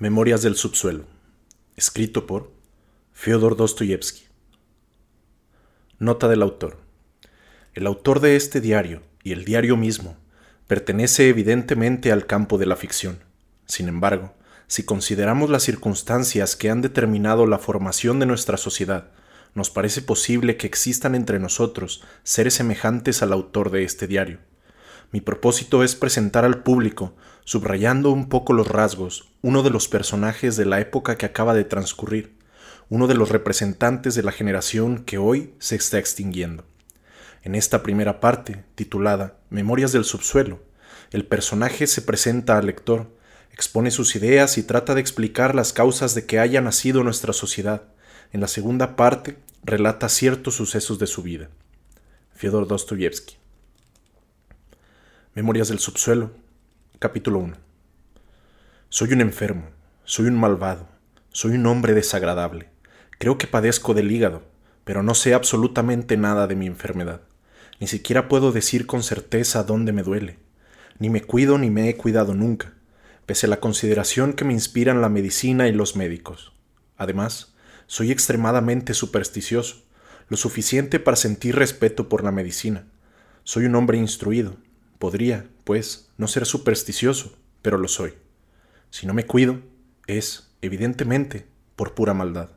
Memorias del subsuelo, escrito por Fyodor Dostoyevsky. Nota del autor. El autor de este diario y el diario mismo pertenece evidentemente al campo de la ficción. Sin embargo, si consideramos las circunstancias que han determinado la formación de nuestra sociedad, nos parece posible que existan entre nosotros seres semejantes al autor de este diario. Mi propósito es presentar al público subrayando un poco los rasgos, uno de los personajes de la época que acaba de transcurrir, uno de los representantes de la generación que hoy se está extinguiendo. En esta primera parte, titulada Memorias del subsuelo, el personaje se presenta al lector, expone sus ideas y trata de explicar las causas de que haya nacido nuestra sociedad. En la segunda parte, relata ciertos sucesos de su vida. Fyodor Dostoyevsky. Memorias del subsuelo, Capítulo 1 Soy un enfermo, soy un malvado, soy un hombre desagradable. Creo que padezco del hígado, pero no sé absolutamente nada de mi enfermedad. Ni siquiera puedo decir con certeza dónde me duele. Ni me cuido ni me he cuidado nunca, pese a la consideración que me inspiran la medicina y los médicos. Además, soy extremadamente supersticioso, lo suficiente para sentir respeto por la medicina. Soy un hombre instruido, Podría, pues, no ser supersticioso, pero lo soy. Si no me cuido, es, evidentemente, por pura maldad.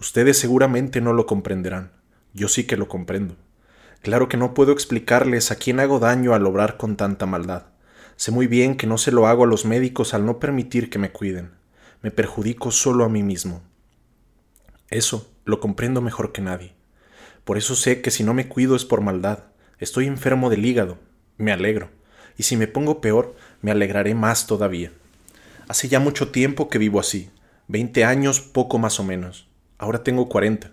Ustedes seguramente no lo comprenderán. Yo sí que lo comprendo. Claro que no puedo explicarles a quién hago daño al obrar con tanta maldad. Sé muy bien que no se lo hago a los médicos al no permitir que me cuiden. Me perjudico solo a mí mismo. Eso lo comprendo mejor que nadie. Por eso sé que si no me cuido es por maldad. Estoy enfermo del hígado, me alegro, y si me pongo peor, me alegraré más todavía. Hace ya mucho tiempo que vivo así, veinte años poco más o menos. Ahora tengo cuarenta.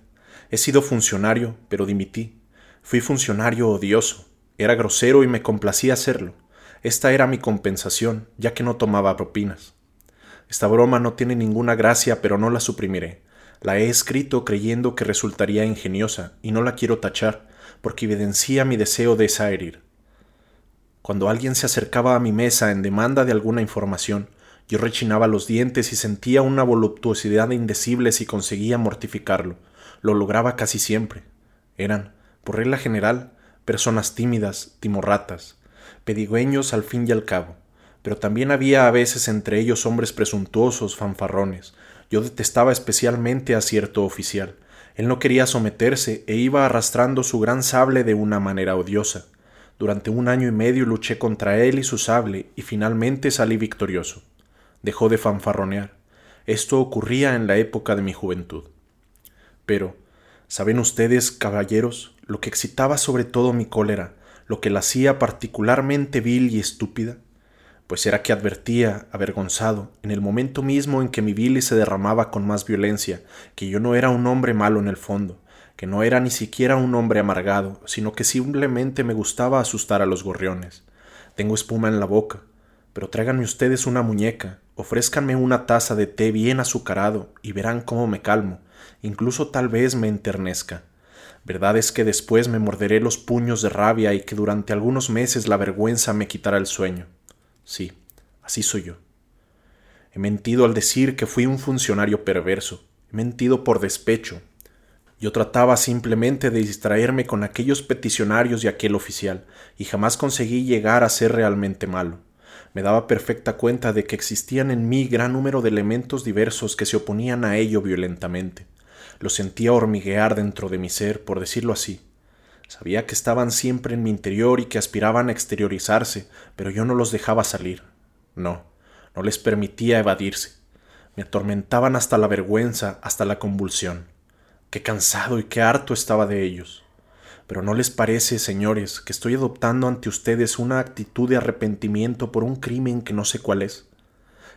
He sido funcionario, pero dimití. Fui funcionario odioso. Era grosero y me complacía hacerlo. Esta era mi compensación, ya que no tomaba propinas. Esta broma no tiene ninguna gracia, pero no la suprimiré. La he escrito creyendo que resultaría ingeniosa, y no la quiero tachar, porque evidencia mi deseo de desherir. Cuando alguien se acercaba a mi mesa en demanda de alguna información, yo rechinaba los dientes y sentía una voluptuosidad indecible si conseguía mortificarlo. Lo lograba casi siempre. Eran, por regla general, personas tímidas, timorratas, pedigüeños al fin y al cabo, pero también había a veces entre ellos hombres presuntuosos, fanfarrones. Yo detestaba especialmente a cierto oficial. Él no quería someterse e iba arrastrando su gran sable de una manera odiosa. Durante un año y medio luché contra él y su sable y finalmente salí victorioso. Dejó de fanfarronear. Esto ocurría en la época de mi juventud. Pero, ¿saben ustedes, caballeros, lo que excitaba sobre todo mi cólera, lo que la hacía particularmente vil y estúpida? Pues era que advertía, avergonzado, en el momento mismo en que mi bilis se derramaba con más violencia, que yo no era un hombre malo en el fondo, que no era ni siquiera un hombre amargado, sino que simplemente me gustaba asustar a los gorriones. Tengo espuma en la boca, pero tráiganme ustedes una muñeca, ofrézcanme una taza de té bien azucarado y verán cómo me calmo, incluso tal vez me enternezca. Verdad es que después me morderé los puños de rabia y que durante algunos meses la vergüenza me quitará el sueño. Sí, así soy yo. He mentido al decir que fui un funcionario perverso, he mentido por despecho, yo trataba simplemente de distraerme con aquellos peticionarios y aquel oficial, y jamás conseguí llegar a ser realmente malo. Me daba perfecta cuenta de que existían en mí gran número de elementos diversos que se oponían a ello violentamente. Lo sentía hormiguear dentro de mi ser, por decirlo así. Sabía que estaban siempre en mi interior y que aspiraban a exteriorizarse, pero yo no los dejaba salir. No, no les permitía evadirse. Me atormentaban hasta la vergüenza, hasta la convulsión. Qué cansado y qué harto estaba de ellos. Pero ¿no les parece, señores, que estoy adoptando ante ustedes una actitud de arrepentimiento por un crimen que no sé cuál es?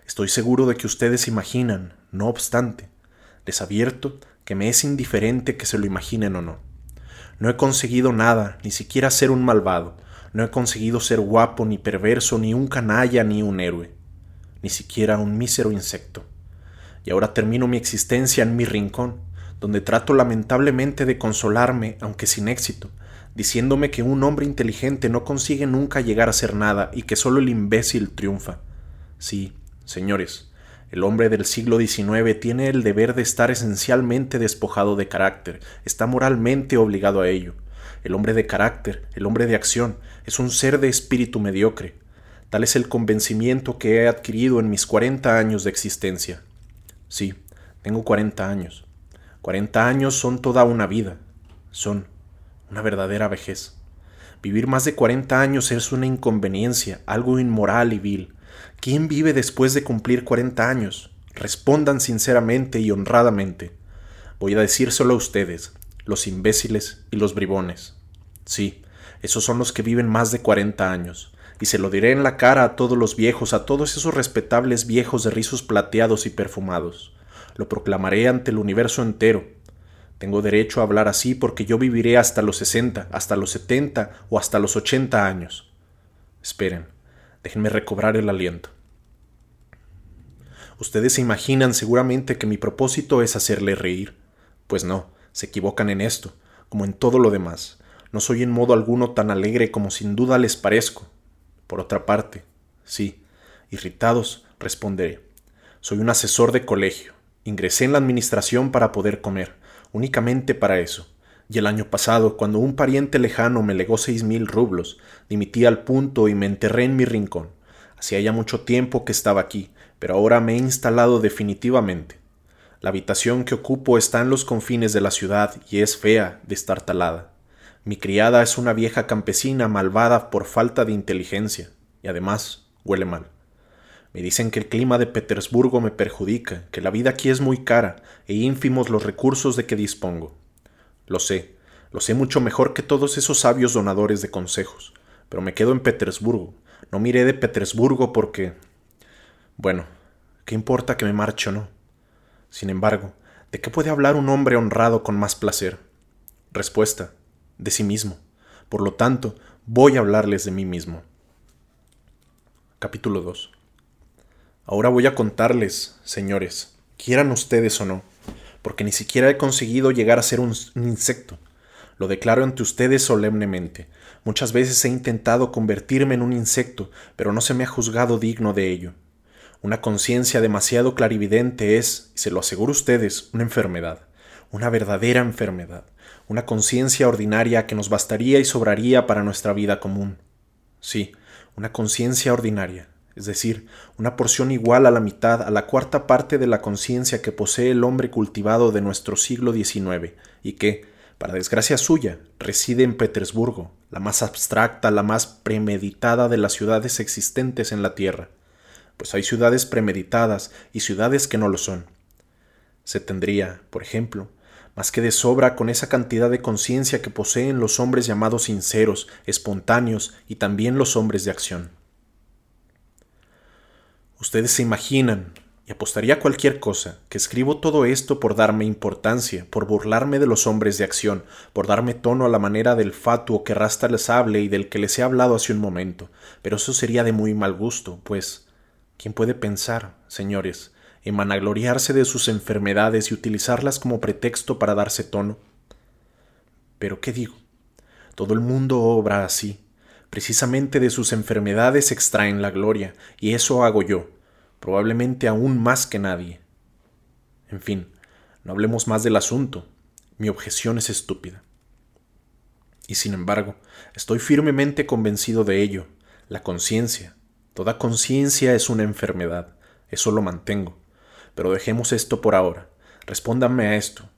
Estoy seguro de que ustedes imaginan, no obstante, les que me es indiferente que se lo imaginen o no. No he conseguido nada, ni siquiera ser un malvado, no he conseguido ser guapo, ni perverso, ni un canalla, ni un héroe, ni siquiera un mísero insecto. Y ahora termino mi existencia en mi rincón, donde trato lamentablemente de consolarme, aunque sin éxito, diciéndome que un hombre inteligente no consigue nunca llegar a ser nada y que solo el imbécil triunfa. Sí, señores, El hombre del siglo XIX tiene el deber de estar esencialmente despojado de carácter, está moralmente obligado a ello. El hombre de carácter, el hombre de acción, es un ser de espíritu mediocre. Tal es el convencimiento que he adquirido en mis cuarenta años de existencia. Sí, tengo cuarenta años. Cuarenta años son toda una vida. Son una verdadera vejez. Vivir más de cuarenta años es una inconveniencia, algo inmoral y vil. ¿Quién vive después de cumplir cuarenta años? Respondan sinceramente y honradamente. Voy a decírselo a ustedes, los imbéciles y los bribones. Sí, esos son los que viven más de cuarenta años, y se lo diré en la cara a todos los viejos, a todos esos respetables viejos de rizos plateados y perfumados. Lo proclamaré ante el universo entero. Tengo derecho a hablar así porque yo viviré hasta los sesenta, hasta los setenta o hasta los ochenta años. Esperen, déjenme recobrar el aliento. Ustedes se imaginan seguramente que mi propósito es hacerle reír. Pues no, se equivocan en esto, como en todo lo demás. No soy en modo alguno tan alegre como sin duda les parezco. Por otra parte, sí, irritados, responderé. Soy un asesor de colegio. Ingresé en la administración para poder comer, únicamente para eso. Y el año pasado, cuando un pariente lejano me legó seis mil rublos, dimití al punto y me enterré en mi rincón. Hacía ya mucho tiempo que estaba aquí, pero ahora me he instalado definitivamente. La habitación que ocupo está en los confines de la ciudad y es fea, destartalada. Mi criada es una vieja campesina malvada por falta de inteligencia, y además huele mal. Me dicen que el clima de Petersburgo me perjudica, que la vida aquí es muy cara e ínfimos los recursos de que dispongo. Lo sé, lo sé mucho mejor que todos esos sabios donadores de consejos, pero me quedo en Petersburgo. No miré de Petersburgo porque... Bueno, ¿qué importa que me marche o no? Sin embargo, ¿de qué puede hablar un hombre honrado con más placer? Respuesta, de sí mismo. Por lo tanto, voy a hablarles de mí mismo. Capítulo 2. Ahora voy a contarles, señores, quieran ustedes o no, porque ni siquiera he conseguido llegar a ser un, insecto. Lo declaro ante ustedes solemnemente. Muchas veces he intentado convertirme en un insecto, pero no se me ha juzgado digno de ello. Una conciencia demasiado clarividente es, y se lo aseguro a ustedes, una enfermedad, una verdadera enfermedad, una conciencia ordinaria que nos bastaría y sobraría para nuestra vida común. Sí, una conciencia ordinaria, es decir, una porción igual a la mitad, a la cuarta parte de la conciencia que posee el hombre cultivado de nuestro siglo XIX, y que, para desgracia suya, reside en Petersburgo, la más abstracta, la más premeditada de las ciudades existentes en la Tierra pues hay ciudades premeditadas y ciudades que no lo son. Se tendría, por ejemplo, más que de sobra con esa cantidad de conciencia que poseen los hombres llamados sinceros, espontáneos y también los hombres de acción. Ustedes se imaginan, y apostaría cualquier cosa, que escribo todo esto por darme importancia, por burlarme de los hombres de acción, por darme tono a la manera del fatuo que Rasta les hable y del que les he hablado hace un momento, pero eso sería de muy mal gusto, pues ¿Quién puede pensar, señores, en vanagloriarse de sus enfermedades y utilizarlas como pretexto para darse tono? Pero ¿qué digo? Todo el mundo obra así. Precisamente de sus enfermedades extraen la gloria, y eso hago yo, probablemente aún más que nadie. En fin, no hablemos más del asunto. Mi objeción es estúpida. Y sin embargo, estoy firmemente convencido de ello. La conciencia, Toda conciencia es una enfermedad, eso lo mantengo. Pero dejemos esto por ahora. Respóndanme a esto.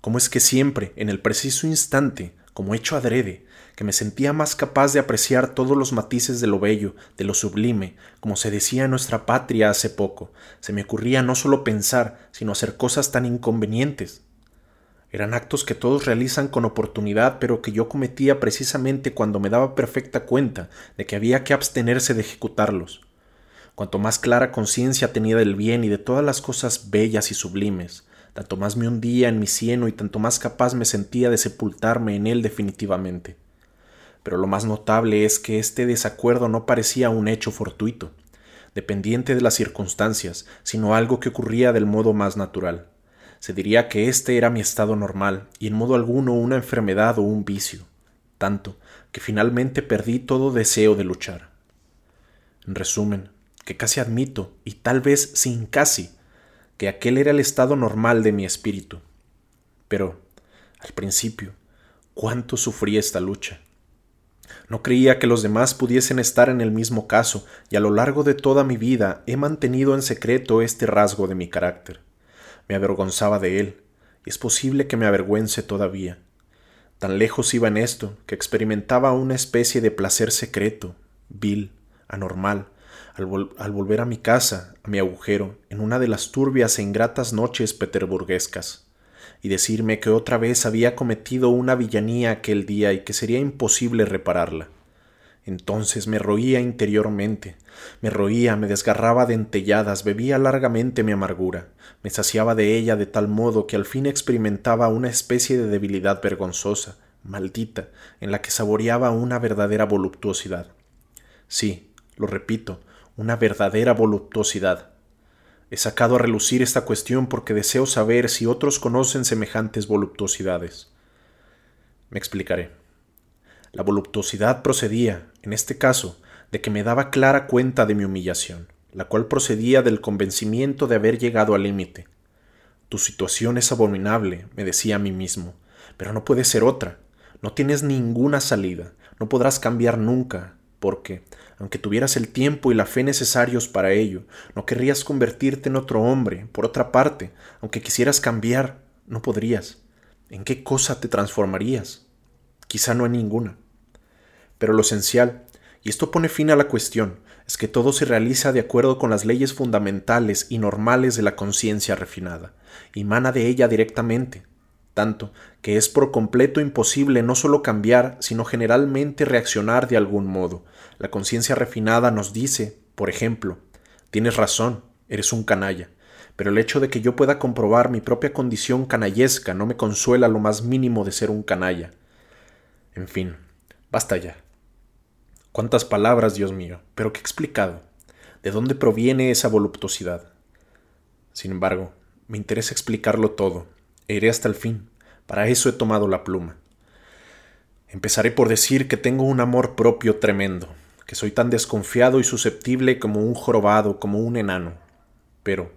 ¿Cómo es que siempre, en el preciso instante, como hecho adrede, que me sentía más capaz de apreciar todos los matices de lo bello, de lo sublime, como se decía en nuestra patria hace poco, se me ocurría no solo pensar, sino hacer cosas tan inconvenientes? Eran actos que todos realizan con oportunidad, pero que yo cometía precisamente cuando me daba perfecta cuenta de que había que abstenerse de ejecutarlos. Cuanto más clara conciencia tenía del bien y de todas las cosas bellas y sublimes, tanto más me hundía en mi cieno y tanto más capaz me sentía de sepultarme en él definitivamente. Pero lo más notable es que este desacuerdo no parecía un hecho fortuito, dependiente de las circunstancias, sino algo que ocurría del modo más natural se diría que este era mi estado normal y en modo alguno una enfermedad o un vicio, tanto que finalmente perdí todo deseo de luchar. En resumen, que casi admito, y tal vez sin casi, que aquel era el estado normal de mi espíritu. Pero, al principio, cuánto sufrí esta lucha. No creía que los demás pudiesen estar en el mismo caso, y a lo largo de toda mi vida he mantenido en secreto este rasgo de mi carácter. Me avergonzaba de él, y es posible que me avergüence todavía. Tan lejos iba en esto que experimentaba una especie de placer secreto, vil, anormal, al, volver a mi casa, a mi agujero, en una de las turbias e ingratas noches peterburguescas, y decirme que otra vez había cometido una villanía aquel día y que sería imposible repararla. Entonces me roía interiormente, me roía, me desgarraba de entelladas, bebía largamente mi amargura, me saciaba de ella de tal modo que al fin experimentaba una especie de debilidad vergonzosa, maldita, en la que saboreaba una verdadera voluptuosidad. Sí, lo repito, una verdadera voluptuosidad. He sacado a relucir esta cuestión porque deseo saber si otros conocen semejantes voluptuosidades. Me explicaré. La voluptuosidad procedía, en este caso, de que me daba clara cuenta de mi humillación, la cual procedía del convencimiento de haber llegado al límite. Tu situación es abominable, me decía a mí mismo, pero no puede ser otra. No tienes ninguna salida, no podrás cambiar nunca, porque, aunque tuvieras el tiempo y la fe necesarios para ello, no querrías convertirte en otro hombre. Por otra parte, aunque quisieras cambiar, no podrías. ¿En qué cosa te transformarías? Quizá no en ninguna. Pero lo esencial, y esto pone fin a la cuestión, es que todo se realiza de acuerdo con las leyes fundamentales y normales de la conciencia refinada, y mana de ella directamente, tanto que es por completo imposible no solo cambiar, sino generalmente reaccionar de algún modo. La conciencia refinada nos dice, por ejemplo, tienes razón, eres un canalla, pero el hecho de que yo pueda comprobar mi propia condición canallesca no me consuela lo más mínimo de ser un canalla. En fin, basta ya. Cuántas palabras, Dios mío, pero qué explicado. ¿De dónde proviene esa voluptuosidad? Sin embargo, me interesa explicarlo todo, e iré hasta el fin. Para eso he tomado la pluma. Empezaré por decir que tengo un amor propio tremendo, que soy tan desconfiado y susceptible como un jorobado, como un enano. Pero,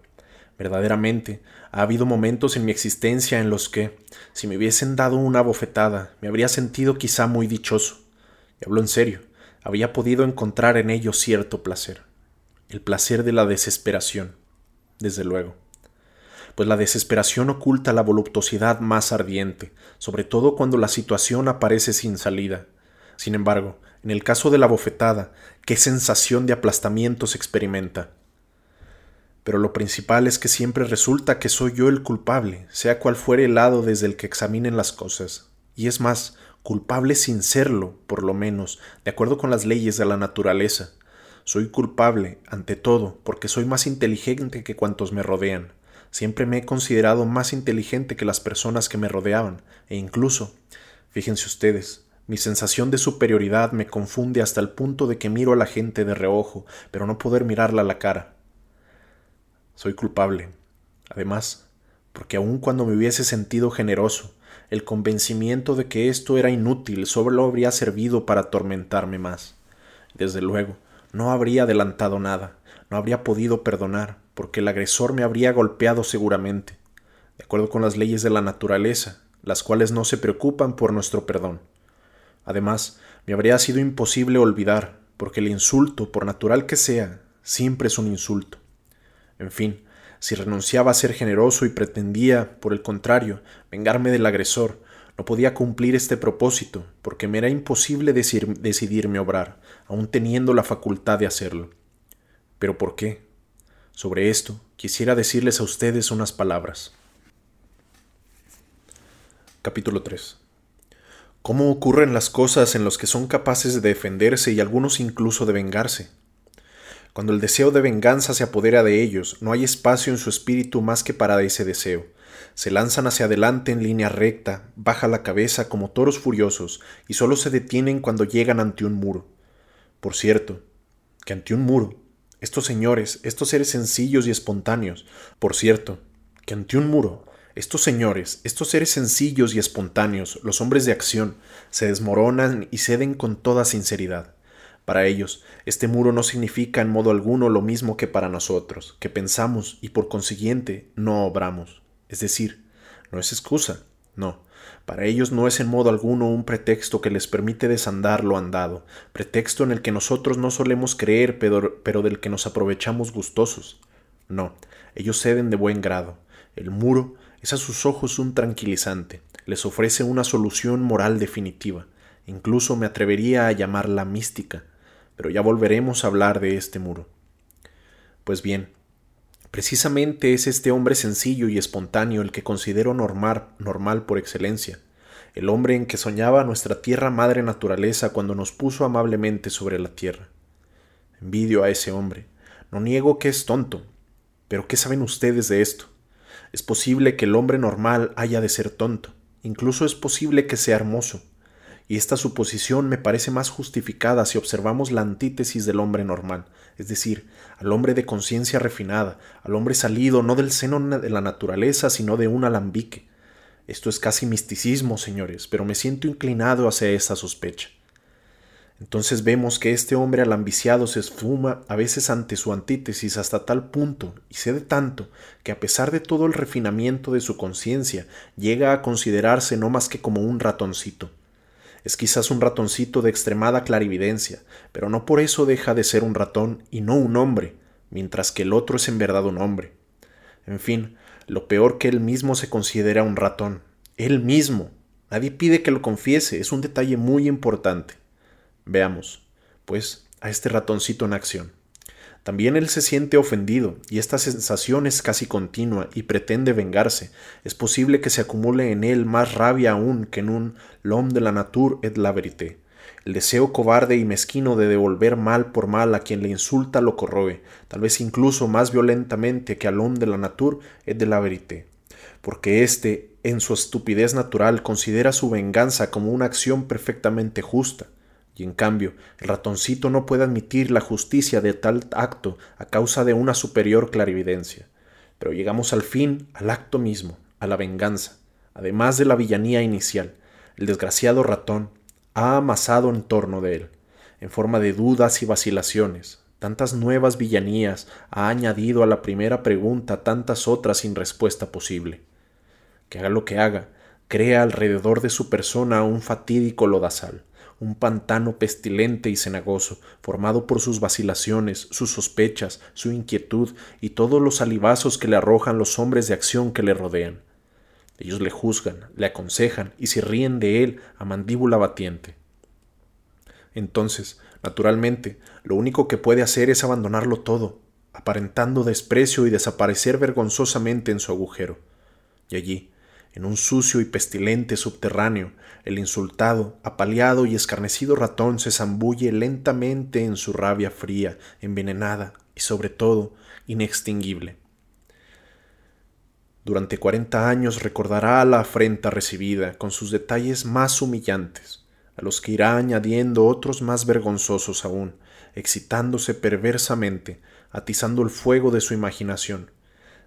verdaderamente, ha habido momentos en mi existencia en los que, si me hubiesen dado una bofetada, me habría sentido quizá muy dichoso. Y hablo en serio, había podido encontrar en ello cierto placer. El placer de la desesperación, desde luego. Pues la desesperación oculta la voluptuosidad más ardiente, sobre todo cuando la situación aparece sin salida. Sin embargo, en el caso de la bofetada, qué sensación de aplastamiento se experimenta pero lo principal es que siempre resulta que soy yo el culpable, sea cual fuere el lado desde el que examinen las cosas. Y es más, culpable sin serlo, por lo menos, de acuerdo con las leyes de la naturaleza. Soy culpable, ante todo, porque soy más inteligente que cuantos me rodean. Siempre me he considerado más inteligente que las personas que me rodeaban, e incluso, fíjense ustedes, mi sensación de superioridad me confunde hasta el punto de que miro a la gente de reojo, pero no poder mirarla a la cara. Soy culpable. Además, porque aun cuando me hubiese sentido generoso, el convencimiento de que esto era inútil solo habría servido para atormentarme más. Desde luego, no habría adelantado nada, no habría podido perdonar, porque el agresor me habría golpeado seguramente, de acuerdo con las leyes de la naturaleza, las cuales no se preocupan por nuestro perdón. Además, me habría sido imposible olvidar, porque el insulto, por natural que sea, siempre es un insulto. En fin, si renunciaba a ser generoso y pretendía, por el contrario, vengarme del agresor, no podía cumplir este propósito, porque me era imposible decidirme obrar, aun teniendo la facultad de hacerlo. ¿Pero por qué? Sobre esto quisiera decirles a ustedes unas palabras. Capítulo 3 ¿Cómo ocurren las cosas en los que son capaces de defenderse y algunos incluso de vengarse? Cuando el deseo de venganza se apodera de ellos, no hay espacio en su espíritu más que para ese deseo. Se lanzan hacia adelante en línea recta, baja la cabeza como toros furiosos, y solo se detienen cuando llegan ante un muro. Por cierto, que ante un muro, estos señores, estos seres sencillos y espontáneos, por cierto, que ante un muro, estos señores, estos seres sencillos y espontáneos, los hombres de acción, se desmoronan y ceden con toda sinceridad Para ellos, este muro no significa en modo alguno lo mismo que para nosotros, que pensamos y por consiguiente no obramos. Es decir, no es excusa, no. Para ellos no es en modo alguno un pretexto que les permite desandar lo andado, pretexto en el que nosotros no solemos creer, pero, pero del que nos aprovechamos gustosos. No, ellos ceden de buen grado. El muro es a sus ojos un tranquilizante, les ofrece una solución moral definitiva, incluso me atrevería a llamarla mística, pero ya volveremos a hablar de este muro. Pues bien, precisamente es este hombre sencillo y espontáneo el que considero normal, normal por excelencia, el hombre en que soñaba nuestra tierra madre naturaleza cuando nos puso amablemente sobre la tierra. Envidio a ese hombre, no niego que es tonto, pero ¿qué saben ustedes de esto? Es posible que el hombre normal haya de ser tonto, incluso es posible que sea hermoso, y esta suposición me parece más justificada si observamos la antítesis del hombre normal, es decir, al hombre de conciencia refinada, al hombre salido no del seno de la naturaleza, sino de un alambique. Esto es casi misticismo, señores, pero me siento inclinado hacia esta sospecha. Entonces vemos que este hombre alambiciado se esfuma a veces ante su antítesis hasta tal punto y cede tanto que a pesar de todo el refinamiento de su conciencia llega a considerarse no más que como un ratoncito. Es quizás un ratoncito de extremada clarividencia, pero no por eso deja de ser un ratón y no un hombre, mientras que el otro es en verdad un hombre. En fin, lo peor que él mismo se considera un ratón. Él mismo. Nadie pide que lo confiese, es un detalle muy importante. Veamos, pues, a este ratoncito en acción. También él se siente ofendido, y esta sensación es casi continua y pretende vengarse. Es posible que se acumule en él más rabia aún que en un l'homme de la nature et la vérité. El deseo cobarde y mezquino de devolver mal por mal a quien le insulta lo corroe, tal vez incluso más violentamente que al homme de la nature et de la vérité. Porque éste, en su estupidez natural, considera su venganza como una acción perfectamente justa y en cambio, el ratoncito no puede admitir la justicia de tal acto a causa de una superior clarividencia. Pero llegamos al fin al acto mismo, a la venganza. Además de la villanía inicial, el desgraciado ratón ha amasado en torno de él, en forma de dudas y vacilaciones, tantas nuevas villanías, ha añadido a la primera pregunta tantas otras sin respuesta posible. Que haga lo que haga, crea alrededor de su persona un fatídico lodazal un pantano pestilente y cenagoso, formado por sus vacilaciones, sus sospechas, su inquietud y todos los salivazos que le arrojan los hombres de acción que le rodean. Ellos le juzgan, le aconsejan y se ríen de él a mandíbula batiente. Entonces, naturalmente, lo único que puede hacer es abandonarlo todo, aparentando desprecio y desaparecer vergonzosamente en su agujero. Y allí, en un sucio y pestilente subterráneo, el insultado, apaleado y escarnecido ratón se zambulle lentamente en su rabia fría, envenenada y sobre todo inextinguible. Durante cuarenta años recordará la afrenta recibida con sus detalles más humillantes, a los que irá añadiendo otros más vergonzosos aún, excitándose perversamente, atizando el fuego de su imaginación,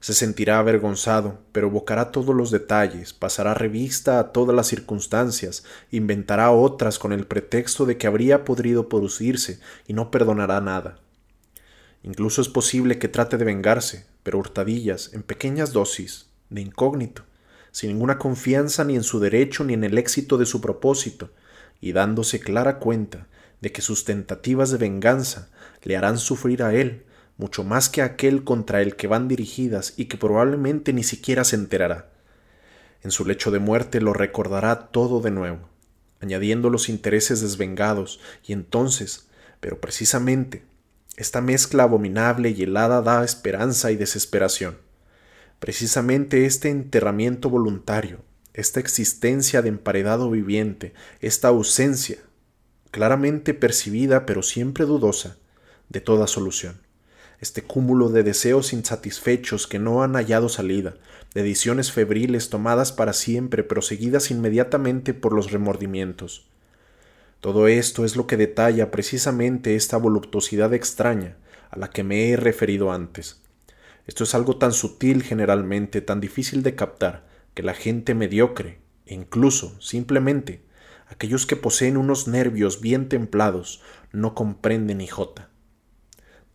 se sentirá avergonzado, pero evocará todos los detalles, pasará revista a todas las circunstancias, inventará otras con el pretexto de que habría podido producirse y no perdonará nada. Incluso es posible que trate de vengarse, pero hurtadillas, en pequeñas dosis, de incógnito, sin ninguna confianza ni en su derecho ni en el éxito de su propósito, y dándose clara cuenta de que sus tentativas de venganza le harán sufrir a él mucho más que aquel contra el que van dirigidas y que probablemente ni siquiera se enterará. En su lecho de muerte lo recordará todo de nuevo, añadiendo los intereses desvengados, y entonces, pero precisamente, esta mezcla abominable y helada da esperanza y desesperación. Precisamente este enterramiento voluntario, esta existencia de emparedado viviente, esta ausencia, claramente percibida pero siempre dudosa, de toda solución este cúmulo de deseos insatisfechos que no han hallado salida, de ediciones febriles tomadas para siempre, proseguidas inmediatamente por los remordimientos. Todo esto es lo que detalla precisamente esta voluptuosidad extraña a la que me he referido antes. Esto es algo tan sutil generalmente, tan difícil de captar, que la gente mediocre, e incluso, simplemente, aquellos que poseen unos nervios bien templados, no comprende ni jota.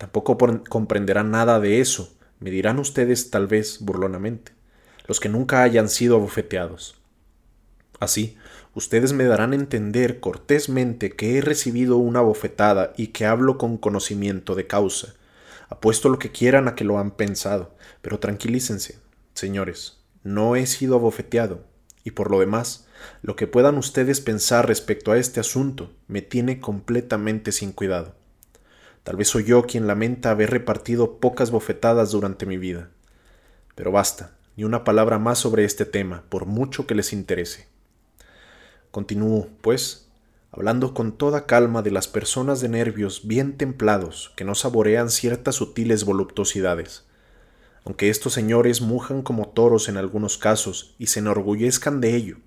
Tampoco comprenderán nada de eso, me dirán ustedes tal vez burlonamente, los que nunca hayan sido abofeteados. Así, ustedes me darán a entender cortésmente que he recibido una bofetada y que hablo con conocimiento de causa. Apuesto lo que quieran a que lo han pensado, pero tranquilícense, señores, no he sido abofeteado, y por lo demás, lo que puedan ustedes pensar respecto a este asunto me tiene completamente sin cuidado. Tal vez soy yo quien lamenta haber repartido pocas bofetadas durante mi vida. Pero basta, ni una palabra más sobre este tema, por mucho que les interese. Continúo, pues, hablando con toda calma de las personas de nervios bien templados que no saborean ciertas sutiles voluptuosidades. Aunque estos señores mujan como toros en algunos casos y se enorgullezcan de ello,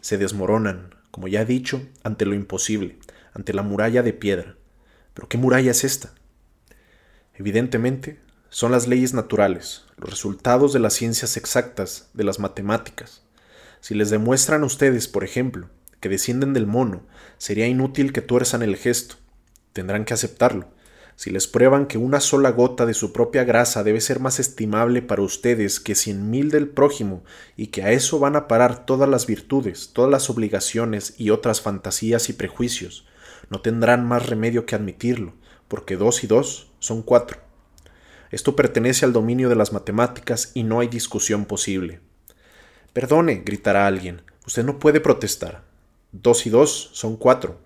se desmoronan, como ya he dicho, ante lo imposible, ante la muralla de piedra. ¿Pero qué muralla es esta? Evidentemente, son las leyes naturales, los resultados de las ciencias exactas, de las matemáticas. Si les demuestran a ustedes, por ejemplo, que descienden del mono, sería inútil que tuerzan el gesto. Tendrán que aceptarlo. Si les prueban que una sola gota de su propia grasa debe ser más estimable para ustedes que cien mil del prójimo, y que a eso van a parar todas las virtudes, todas las obligaciones y otras fantasías y prejuicios, no tendrán más remedio que admitirlo, porque dos y dos son cuatro. Esto pertenece al dominio de las matemáticas y no hay discusión posible. Perdone, gritará alguien, usted no puede protestar. Dos y dos son cuatro.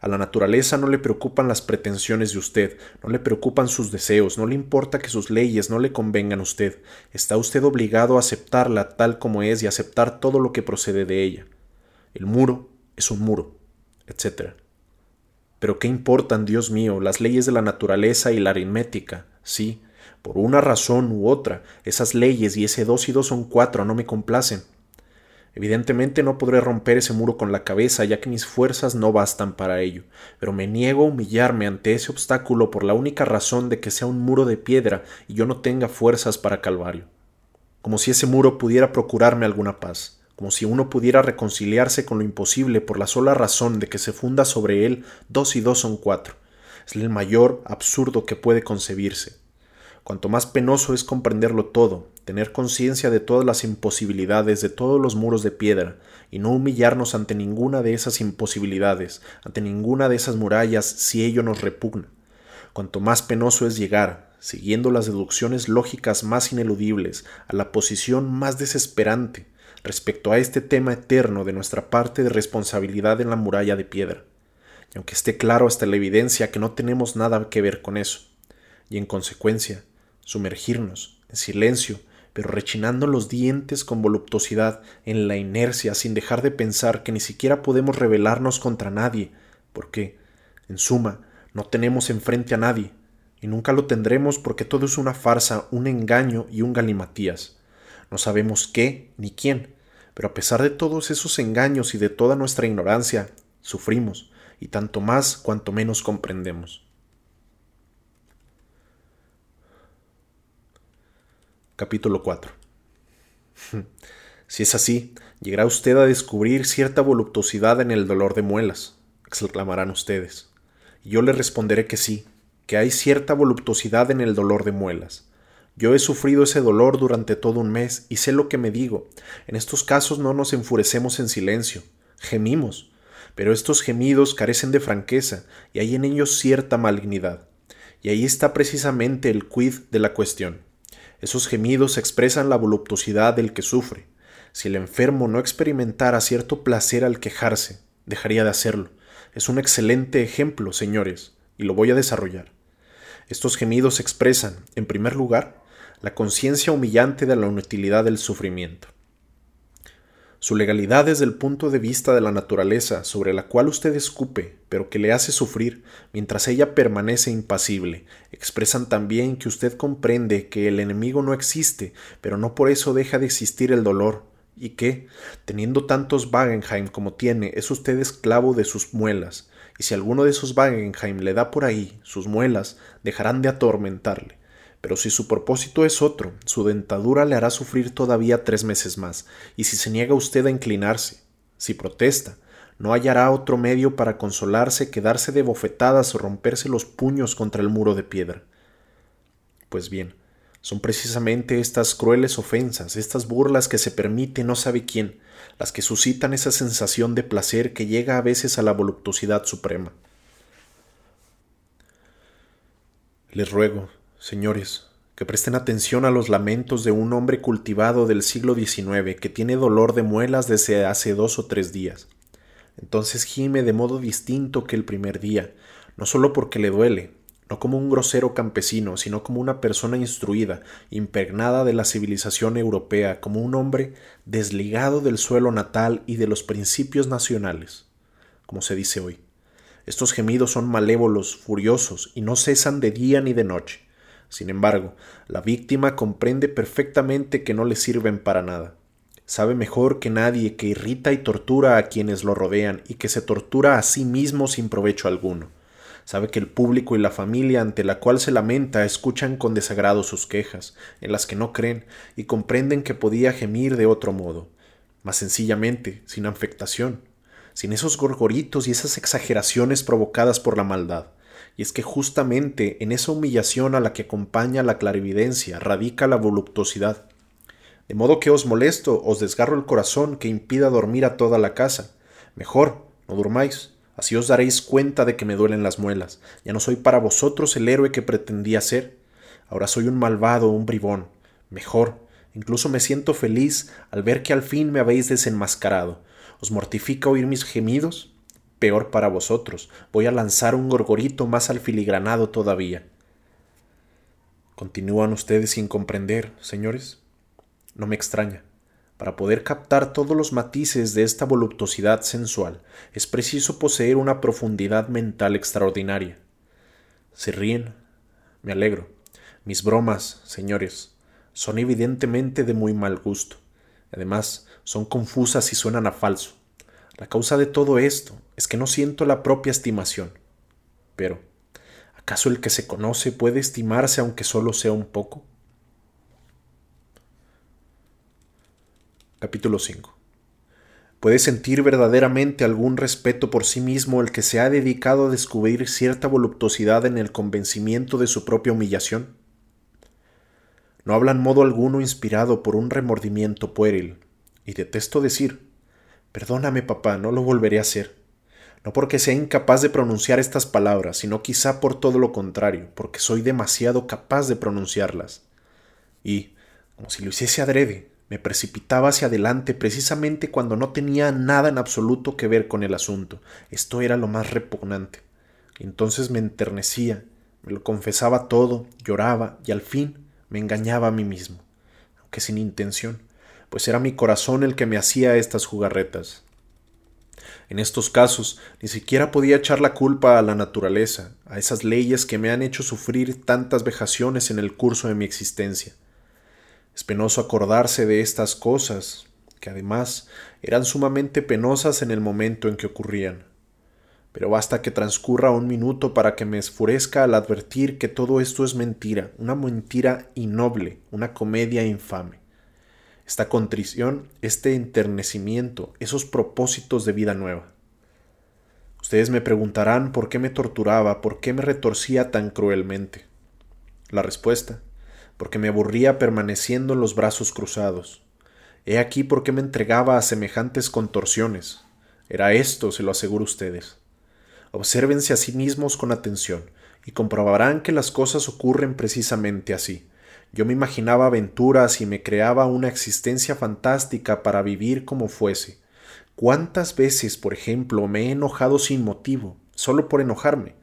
A la naturaleza no le preocupan las pretensiones de usted, no le preocupan sus deseos, no le importa que sus leyes no le convengan a usted. Está usted obligado a aceptarla tal como es y aceptar todo lo que procede de ella. El muro es un muro, etc. Pero ¿qué importan, Dios mío, las leyes de la naturaleza y la aritmética? Sí, por una razón u otra, esas leyes y ese dos y dos son cuatro no me complacen. Evidentemente no podré romper ese muro con la cabeza, ya que mis fuerzas no bastan para ello, pero me niego a humillarme ante ese obstáculo por la única razón de que sea un muro de piedra y yo no tenga fuerzas para Calvario. Como si ese muro pudiera procurarme alguna paz, como si uno pudiera reconciliarse con lo imposible por la sola razón de que se funda sobre él dos y dos son cuatro. Es el mayor absurdo que puede concebirse. Cuanto más penoso es comprenderlo todo, tener conciencia de todas las imposibilidades de todos los muros de piedra, y no humillarnos ante ninguna de esas imposibilidades, ante ninguna de esas murallas, si ello nos repugna. Cuanto más penoso es llegar, siguiendo las deducciones lógicas más ineludibles, a la posición más desesperante respecto a este tema eterno de nuestra parte de responsabilidad en la muralla de piedra. Y aunque esté claro hasta la evidencia que no tenemos nada que ver con eso, y en consecuencia, sumergirnos, en silencio, pero rechinando los dientes con voluptuosidad, en la inercia, sin dejar de pensar que ni siquiera podemos rebelarnos contra nadie, porque, en suma, no tenemos enfrente a nadie, y nunca lo tendremos porque todo es una farsa, un engaño y un galimatías. No sabemos qué ni quién, pero a pesar de todos esos engaños y de toda nuestra ignorancia, sufrimos, y tanto más cuanto menos comprendemos. Capítulo 4 Si es así, llegará usted a descubrir cierta voluptuosidad en el dolor de muelas, exclamarán ustedes. Y yo le responderé que sí, que hay cierta voluptuosidad en el dolor de muelas. Yo he sufrido ese dolor durante todo un mes y sé lo que me digo. En estos casos no nos enfurecemos en silencio, gemimos, pero estos gemidos carecen de franqueza y hay en ellos cierta malignidad. Y ahí está precisamente el quid de la cuestión. Esos gemidos expresan la voluptuosidad del que sufre. Si el enfermo no experimentara cierto placer al quejarse, dejaría de hacerlo. Es un excelente ejemplo, señores, y lo voy a desarrollar. Estos gemidos expresan, en primer lugar, la conciencia humillante de la inutilidad del sufrimiento. Su legalidad desde el punto de vista de la naturaleza sobre la cual usted escupe, pero que le hace sufrir, mientras ella permanece impasible, expresan también que usted comprende que el enemigo no existe, pero no por eso deja de existir el dolor, y que, teniendo tantos Wagenheim como tiene, es usted esclavo de sus muelas, y si alguno de esos Wagenheim le da por ahí, sus muelas dejarán de atormentarle. Pero si su propósito es otro, su dentadura le hará sufrir todavía tres meses más, y si se niega usted a inclinarse, si protesta, no hallará otro medio para consolarse que darse de bofetadas o romperse los puños contra el muro de piedra. Pues bien, son precisamente estas crueles ofensas, estas burlas que se permite no sabe quién, las que suscitan esa sensación de placer que llega a veces a la voluptuosidad suprema. Les ruego, señores, que presten atención a los lamentos de un hombre cultivado del siglo XIX que tiene dolor de muelas desde hace dos o tres días. Entonces gime de modo distinto que el primer día, no solo porque le duele, no como un grosero campesino, sino como una persona instruida, impregnada de la civilización europea, como un hombre desligado del suelo natal y de los principios nacionales, como se dice hoy. Estos gemidos son malévolos, furiosos, y no cesan de día ni de noche. Sin embargo, la víctima comprende perfectamente que no le sirven para nada. Sabe mejor que nadie que irrita y tortura a quienes lo rodean y que se tortura a sí mismo sin provecho alguno. Sabe que el público y la familia ante la cual se lamenta escuchan con desagrado sus quejas, en las que no creen, y comprenden que podía gemir de otro modo, más sencillamente, sin afectación, sin esos gorgoritos y esas exageraciones provocadas por la maldad. Y es que justamente en esa humillación a la que acompaña la clarividencia radica la voluptuosidad. De modo que os molesto, os desgarro el corazón que impida dormir a toda la casa. Mejor, no durmáis, así os daréis cuenta de que me duelen las muelas. Ya no soy para vosotros el héroe que pretendía ser. Ahora soy un malvado, un bribón. Mejor, incluso me siento feliz al ver que al fin me habéis desenmascarado. ¿Os mortifica oír mis gemidos? Peor para vosotros. Voy a lanzar un gorgorito más alfiligranado todavía. ¿Continúan ustedes sin comprender, señores? No me extraña. Para poder captar todos los matices de esta voluptuosidad sensual, es preciso poseer una profundidad mental extraordinaria. Se ríen. Me alegro. Mis bromas, señores, son evidentemente de muy mal gusto. Además, son confusas y suenan a falso. La causa de todo esto es que no siento la propia estimación. Pero, ¿acaso el que se conoce puede estimarse aunque solo sea un poco? Capítulo 5. ¿Puede sentir verdaderamente algún respeto por sí mismo el que se ha dedicado a descubrir cierta voluptuosidad en el convencimiento de su propia humillación? No hablan modo alguno inspirado por un remordimiento pueril, y detesto decir, Perdóname, papá, no lo volveré a hacer. No porque sea incapaz de pronunciar estas palabras, sino quizá por todo lo contrario, porque soy demasiado capaz de pronunciarlas. Y, como si lo hiciese adrede, me precipitaba hacia adelante precisamente cuando no tenía nada en absoluto que ver con el asunto. Esto era lo más repugnante. entonces me enternecía, me lo confesaba todo, lloraba y al fin me engañaba a mí mismo, aunque sin intención pues era mi corazón el que me hacía estas jugarretas. En estos casos ni siquiera podía echar la culpa a la naturaleza, a esas leyes que me han hecho sufrir tantas vejaciones en el curso de mi existencia. Es penoso acordarse de estas cosas, que además eran sumamente penosas en el momento en que ocurrían. Pero basta que transcurra un minuto para que me esfurezca al advertir que todo esto es mentira, una mentira innoble, una comedia infame esta contrición, este enternecimiento, esos propósitos de vida nueva. Ustedes me preguntarán por qué me torturaba, por qué me retorcía tan cruelmente. La respuesta, porque me aburría permaneciendo en los brazos cruzados. He aquí por qué me entregaba a semejantes contorsiones. Era esto, se lo aseguro a ustedes. Obsérvense a sí mismos con atención y comprobarán que las cosas ocurren precisamente así yo me imaginaba aventuras y me creaba una existencia fantástica para vivir como fuese. ¿Cuántas veces, por ejemplo, me he enojado sin motivo, solo por enojarme?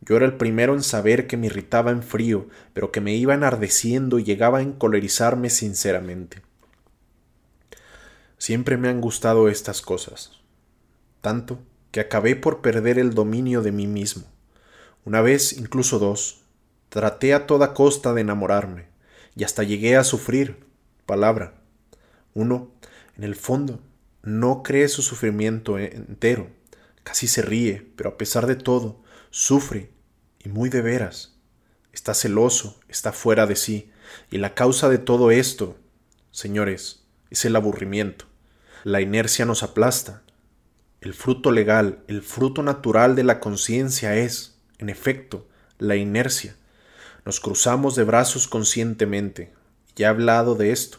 Yo era el primero en saber que me irritaba en frío, pero que me iba enardeciendo y llegaba a encolerizarme sinceramente. Siempre me han gustado estas cosas, tanto que acabé por perder el dominio de mí mismo. Una vez, incluso dos, traté a toda costa de enamorarme, y hasta llegué a sufrir. Palabra. Uno, en el fondo, no cree su sufrimiento entero, casi se ríe, pero a pesar de todo, sufre, y muy de veras. Está celoso, está fuera de sí, y la causa de todo esto, señores, es el aburrimiento. La inercia nos aplasta. el fruto legal, el fruto natural de la conciencia es, en efecto, la inercia. Nos cruzamos de brazos conscientemente. Ya he hablado de esto.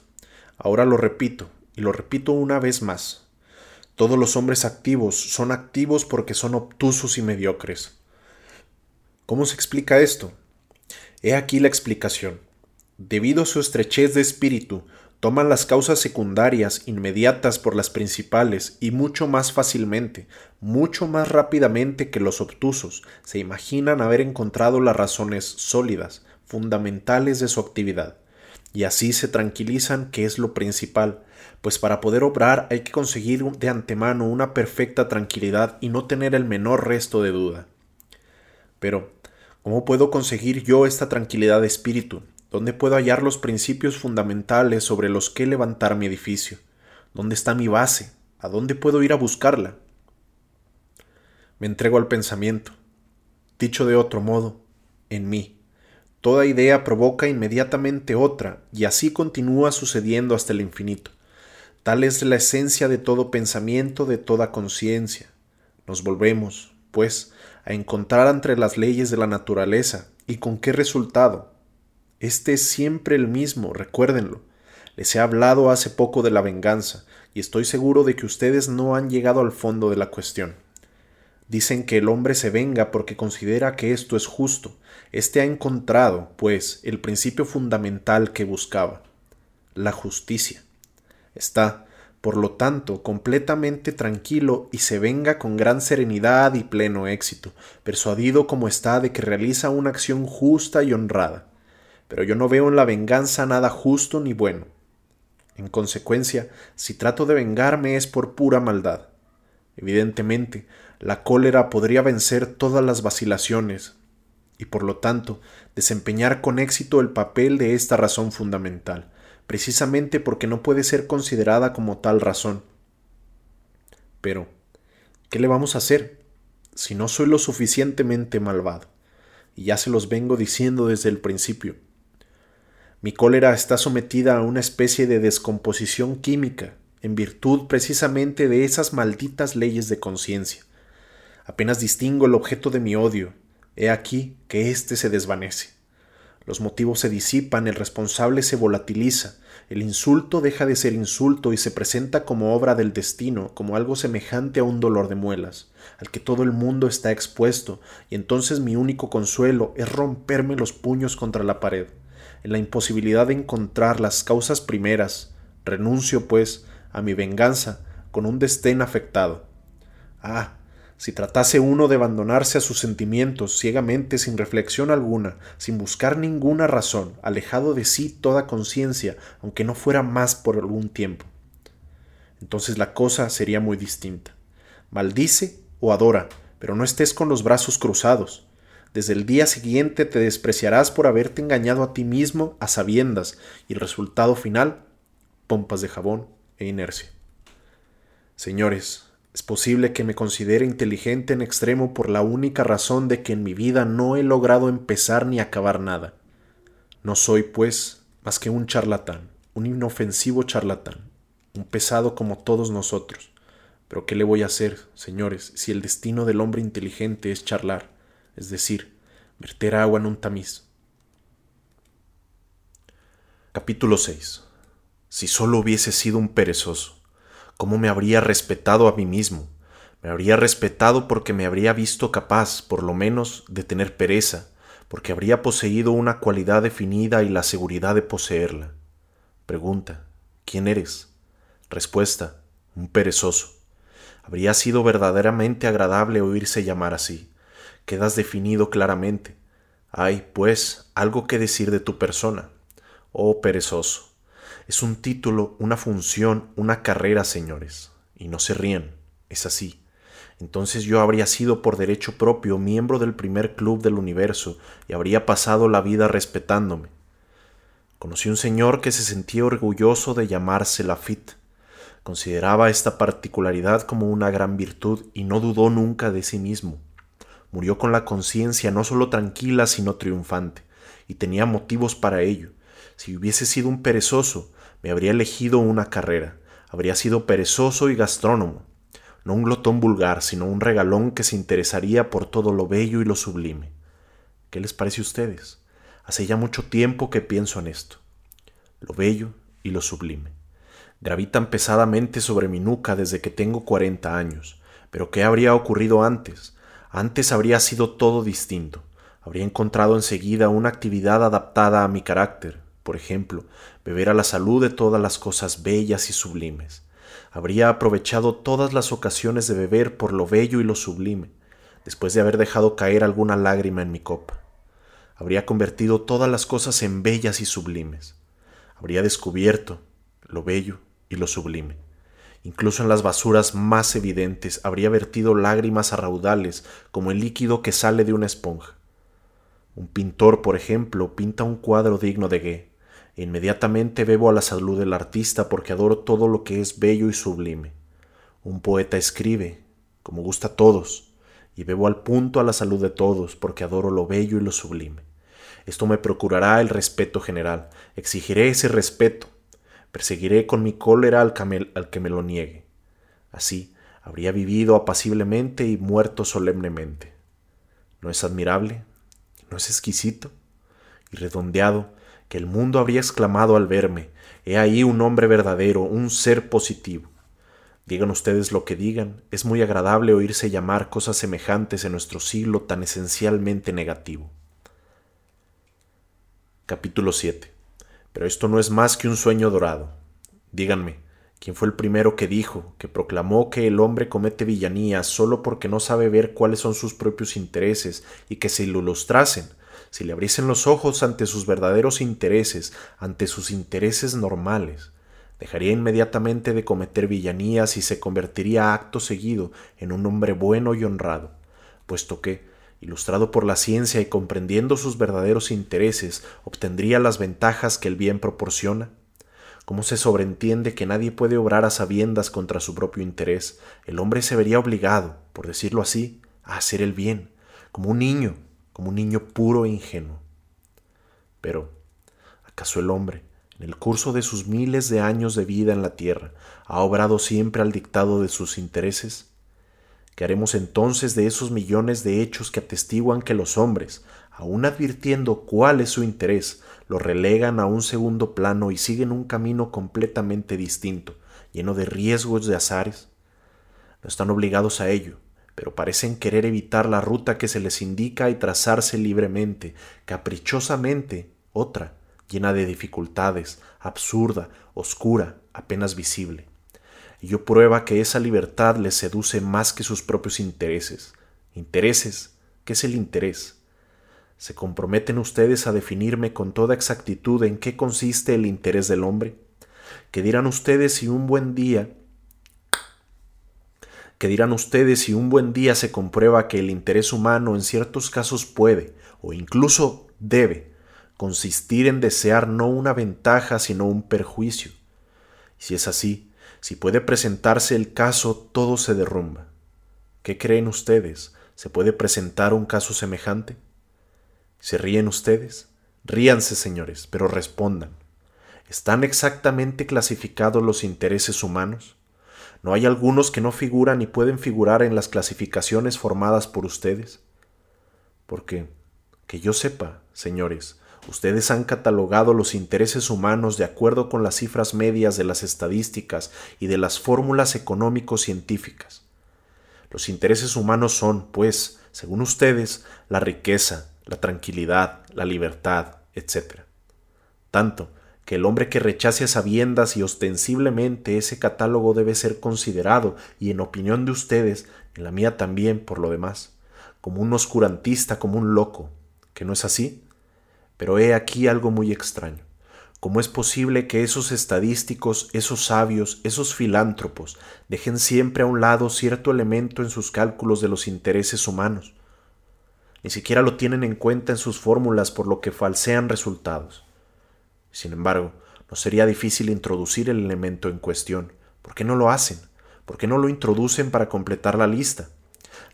Ahora lo repito, y lo repito una vez más. Todos los hombres activos son activos porque son obtusos y mediocres. ¿Cómo se explica esto? He aquí la explicación. Debido a su estrechez de espíritu, toman las causas secundarias inmediatas por las principales y mucho más fácilmente, mucho más rápidamente que los obtusos se imaginan haber encontrado las razones sólidas, fundamentales de su actividad, y así se tranquilizan que es lo principal, pues para poder obrar hay que conseguir de antemano una perfecta tranquilidad y no tener el menor resto de duda. Pero, ¿cómo puedo conseguir yo esta tranquilidad de espíritu, ¿Dónde puedo hallar los principios fundamentales sobre los que levantar mi edificio? ¿Dónde está mi base? ¿A dónde puedo ir a buscarla? Me entrego al pensamiento. Dicho de otro modo, en mí. Toda idea provoca inmediatamente otra, y así continúa sucediendo hasta el infinito. Tal es la esencia de todo pensamiento, de toda conciencia. Nos volvemos, pues, a encontrar entre las leyes de la naturaleza, y con qué resultado, este es siempre el mismo, recuérdenlo. Les he hablado hace poco de la venganza, y estoy seguro de que ustedes no han llegado al fondo de la cuestión. Dicen que el hombre se venga porque considera que esto es justo. Este ha encontrado, pues, el principio fundamental que buscaba, la justicia. Está, por lo tanto, completamente tranquilo y se venga con gran serenidad y pleno éxito, persuadido como está de que realiza una acción justa y honrada pero yo no veo en la venganza nada justo ni bueno. En consecuencia, si trato de vengarme es por pura maldad. Evidentemente, la cólera podría vencer todas las vacilaciones y por lo tanto desempeñar con éxito el papel de esta razón fundamental, precisamente porque no puede ser considerada como tal razón. Pero, ¿qué le vamos a hacer si no soy lo suficientemente malvado? Y ya se los vengo diciendo desde el principio. Mi cólera está sometida a una especie de descomposición química, en virtud precisamente de esas malditas leyes de conciencia. Apenas distingo el objeto de mi odio, he aquí que éste se desvanece. Los motivos se disipan, el responsable se volatiliza, el insulto deja de ser insulto y se presenta como obra del destino, como algo semejante a un dolor de muelas, al que todo el mundo está expuesto, y entonces mi único consuelo es romperme los puños contra la pared en la imposibilidad de encontrar las causas primeras, renuncio, pues, a mi venganza con un destén afectado. Ah, si tratase uno de abandonarse a sus sentimientos ciegamente, sin reflexión alguna, sin buscar ninguna razón, alejado de sí toda conciencia, aunque no fuera más por algún tiempo. Entonces la cosa sería muy distinta. Maldice o adora, pero no estés con los brazos cruzados. Desde el día siguiente te despreciarás por haberte engañado a ti mismo a sabiendas y el resultado final, pompas de jabón e inercia. Señores, es posible que me considere inteligente en extremo por la única razón de que en mi vida no he logrado empezar ni acabar nada. No soy, pues, más que un charlatán, un inofensivo charlatán, un pesado como todos nosotros. Pero ¿qué le voy a hacer, señores, si el destino del hombre inteligente es charlar? Es decir, verter agua en un tamiz. Capítulo 6. Si solo hubiese sido un perezoso, ¿cómo me habría respetado a mí mismo? Me habría respetado porque me habría visto capaz, por lo menos, de tener pereza, porque habría poseído una cualidad definida y la seguridad de poseerla. Pregunta, ¿quién eres? Respuesta, un perezoso. Habría sido verdaderamente agradable oírse llamar así quedas definido claramente. Hay, pues, algo que decir de tu persona. Oh perezoso. Es un título, una función, una carrera, señores. Y no se rían. Es así. Entonces yo habría sido por derecho propio miembro del primer club del universo y habría pasado la vida respetándome. Conocí un señor que se sentía orgulloso de llamarse Lafitte. Consideraba esta particularidad como una gran virtud y no dudó nunca de sí mismo murió con la conciencia no solo tranquila, sino triunfante, y tenía motivos para ello. Si hubiese sido un perezoso, me habría elegido una carrera, habría sido perezoso y gastrónomo. no un glotón vulgar, sino un regalón que se interesaría por todo lo bello y lo sublime. ¿Qué les parece a ustedes? Hace ya mucho tiempo que pienso en esto. Lo bello y lo sublime. Gravitan pesadamente sobre mi nuca desde que tengo cuarenta años. Pero ¿qué habría ocurrido antes? Antes habría sido todo distinto. Habría encontrado enseguida una actividad adaptada a mi carácter, por ejemplo, beber a la salud de todas las cosas bellas y sublimes. Habría aprovechado todas las ocasiones de beber por lo bello y lo sublime, después de haber dejado caer alguna lágrima en mi copa. Habría convertido todas las cosas en bellas y sublimes. Habría descubierto lo bello y lo sublime. Incluso en las basuras más evidentes habría vertido lágrimas a raudales como el líquido que sale de una esponja. Un pintor, por ejemplo, pinta un cuadro digno de Gué, e inmediatamente bebo a la salud del artista porque adoro todo lo que es bello y sublime. Un poeta escribe, como gusta a todos, y bebo al punto a la salud de todos porque adoro lo bello y lo sublime. Esto me procurará el respeto general, exigiré ese respeto, perseguiré con mi cólera al, al que me lo niegue. Así habría vivido apaciblemente y muerto solemnemente. ¿No es admirable? ¿No es exquisito? Y redondeado, que el mundo habría exclamado al verme, he ahí un hombre verdadero, un ser positivo. Digan ustedes lo que digan, es muy agradable oírse llamar cosas semejantes en nuestro siglo tan esencialmente negativo. Capítulo 7. Pero esto no es más que un sueño dorado. Díganme, ¿quién fue el primero que dijo, que proclamó que el hombre comete villanía solo porque no sabe ver cuáles son sus propios intereses y que si lo ilustrasen, si le abriesen los ojos ante sus verdaderos intereses, ante sus intereses normales, dejaría inmediatamente de cometer villanías y se convertiría acto seguido en un hombre bueno y honrado, puesto que, ilustrado por la ciencia y comprendiendo sus verdaderos intereses, obtendría las ventajas que el bien proporciona? ¿Cómo se sobreentiende que nadie puede obrar a sabiendas contra su propio interés? El hombre se vería obligado, por decirlo así, a hacer el bien, como un niño, como un niño puro e ingenuo. Pero, ¿acaso el hombre, en el curso de sus miles de años de vida en la tierra, ha obrado siempre al dictado de sus intereses? ¿Qué haremos entonces de esos millones de hechos que atestiguan que los hombres, aun advirtiendo cuál es su interés, lo relegan a un segundo plano y siguen un camino completamente distinto, lleno de riesgos de azares? No están obligados a ello, pero parecen querer evitar la ruta que se les indica y trazarse libremente, caprichosamente, otra, llena de dificultades, absurda, oscura, apenas visible yo prueba que esa libertad les seduce más que sus propios intereses. ¿Intereses? ¿Qué es el interés? ¿Se comprometen ustedes a definirme con toda exactitud en qué consiste el interés del hombre? ¿Qué dirán ustedes si un buen día ¿Qué dirán ustedes si un buen día se comprueba que el interés humano en ciertos casos puede, o incluso debe, consistir en desear no una ventaja sino un perjuicio? Si es así, si puede presentarse el caso, todo se derrumba. ¿Qué creen ustedes? ¿Se puede presentar un caso semejante? ¿Se ríen ustedes? Ríanse, señores, pero respondan. ¿Están exactamente clasificados los intereses humanos? ¿No hay algunos que no figuran y pueden figurar en las clasificaciones formadas por ustedes? Porque, que yo sepa, señores, Ustedes han catalogado los intereses humanos de acuerdo con las cifras medias de las estadísticas y de las fórmulas económico-científicas. Los intereses humanos son, pues, según ustedes, la riqueza, la tranquilidad, la libertad, etc. Tanto que el hombre que rechace a sabiendas y ostensiblemente ese catálogo debe ser considerado, y en opinión de ustedes, en la mía también por lo demás, como un oscurantista, como un loco, que no es así. Pero he aquí algo muy extraño. ¿Cómo es posible que esos estadísticos, esos sabios, esos filántropos dejen siempre a un lado cierto elemento en sus cálculos de los intereses humanos? Ni siquiera lo tienen en cuenta en sus fórmulas por lo que falsean resultados. Sin embargo, no sería difícil introducir el elemento en cuestión. ¿Por qué no lo hacen? ¿Por qué no lo introducen para completar la lista?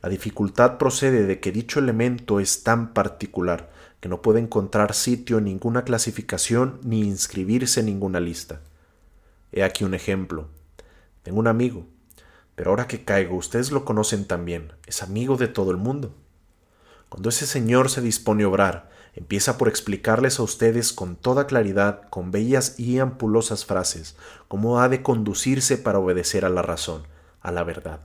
La dificultad procede de que dicho elemento es tan particular que no puede encontrar sitio en ninguna clasificación ni inscribirse en ninguna lista. He aquí un ejemplo. Tengo un amigo. Pero ahora que caigo, ustedes lo conocen también, es amigo de todo el mundo. Cuando ese señor se dispone a obrar, empieza por explicarles a ustedes con toda claridad, con bellas y ampulosas frases, cómo ha de conducirse para obedecer a la razón, a la verdad.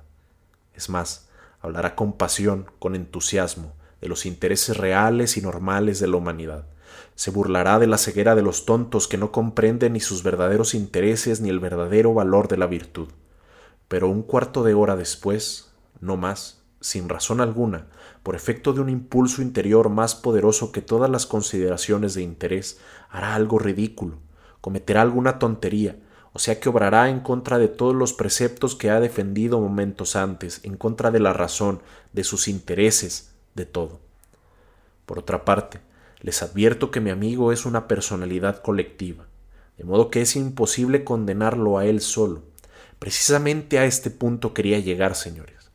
Es más, hablará con pasión, con entusiasmo, de los intereses reales y normales de la humanidad. Se burlará de la ceguera de los tontos que no comprenden ni sus verdaderos intereses ni el verdadero valor de la virtud. Pero un cuarto de hora después, no más, sin razón alguna, por efecto de un impulso interior más poderoso que todas las consideraciones de interés, hará algo ridículo, cometerá alguna tontería, o sea que obrará en contra de todos los preceptos que ha defendido momentos antes, en contra de la razón, de sus intereses, de todo. Por otra parte, les advierto que mi amigo es una personalidad colectiva, de modo que es imposible condenarlo a él solo, Precisamente a este punto quería llegar, señores.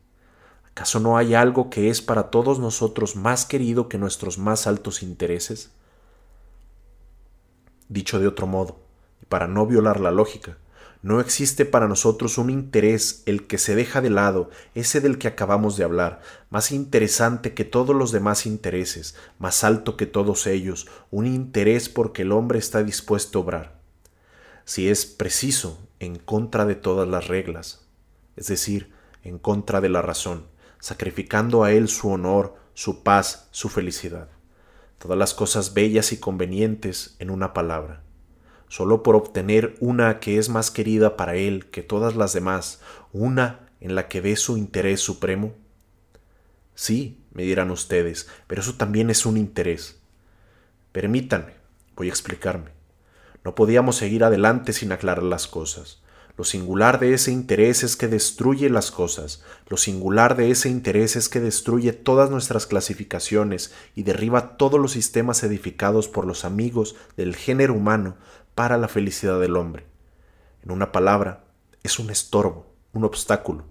¿Acaso no hay algo que es para todos nosotros más querido que nuestros más altos intereses? Dicho de otro modo, y para no violar la lógica, no existe para nosotros un interés el que se deja de lado, ese del que acabamos de hablar, más interesante que todos los demás intereses, más alto que todos ellos, un interés porque el hombre está dispuesto a obrar. Si es preciso, en contra de todas las reglas, es decir, en contra de la razón, sacrificando a Él su honor, su paz, su felicidad, todas las cosas bellas y convenientes en una palabra, solo por obtener una que es más querida para Él que todas las demás, una en la que ve su interés supremo? Sí, me dirán ustedes, pero eso también es un interés. Permítanme, voy a explicarme. No podíamos seguir adelante sin aclarar las cosas. Lo singular de ese interés es que destruye las cosas, lo singular de ese interés es que destruye todas nuestras clasificaciones y derriba todos los sistemas edificados por los amigos del género humano para la felicidad del hombre. En una palabra, es un estorbo, un obstáculo.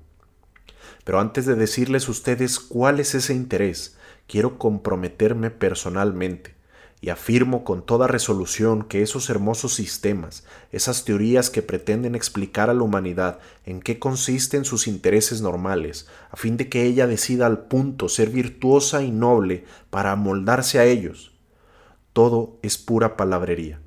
Pero antes de decirles a ustedes cuál es ese interés, quiero comprometerme personalmente y afirmo con toda resolución que esos hermosos sistemas, esas teorías que pretenden explicar a la humanidad en qué consisten sus intereses normales, a fin de que ella decida al punto ser virtuosa y noble para amoldarse a ellos, todo es pura palabrería.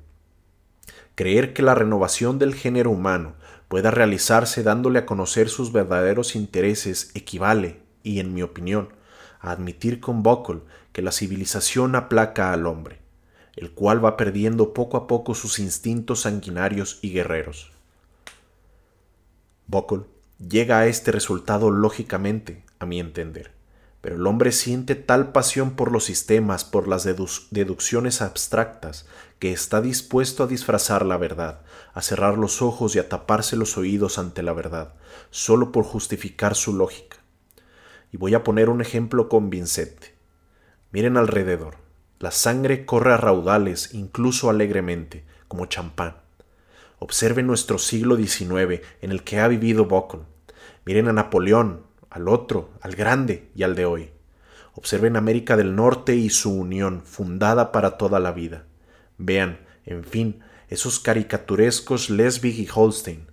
Creer que la renovación del género humano pueda realizarse dándole a conocer sus verdaderos intereses equivale, y en mi opinión, a admitir con Buckle que la civilización aplaca al hombre el cual va perdiendo poco a poco sus instintos sanguinarios y guerreros. Buckle llega a este resultado lógicamente, a mi entender, pero el hombre siente tal pasión por los sistemas, por las deducciones abstractas, que está dispuesto a disfrazar la verdad, a cerrar los ojos y a taparse los oídos ante la verdad, solo por justificar su lógica. Y voy a poner un ejemplo convincente. Miren alrededor. La sangre corre a raudales, incluso alegremente, como champán. Observen nuestro siglo XIX en el que ha vivido Bocon. Miren a Napoleón, al otro, al grande y al de hoy. Observen América del Norte y su unión, fundada para toda la vida. Vean, en fin, esos caricaturescos Lesbig y Holstein.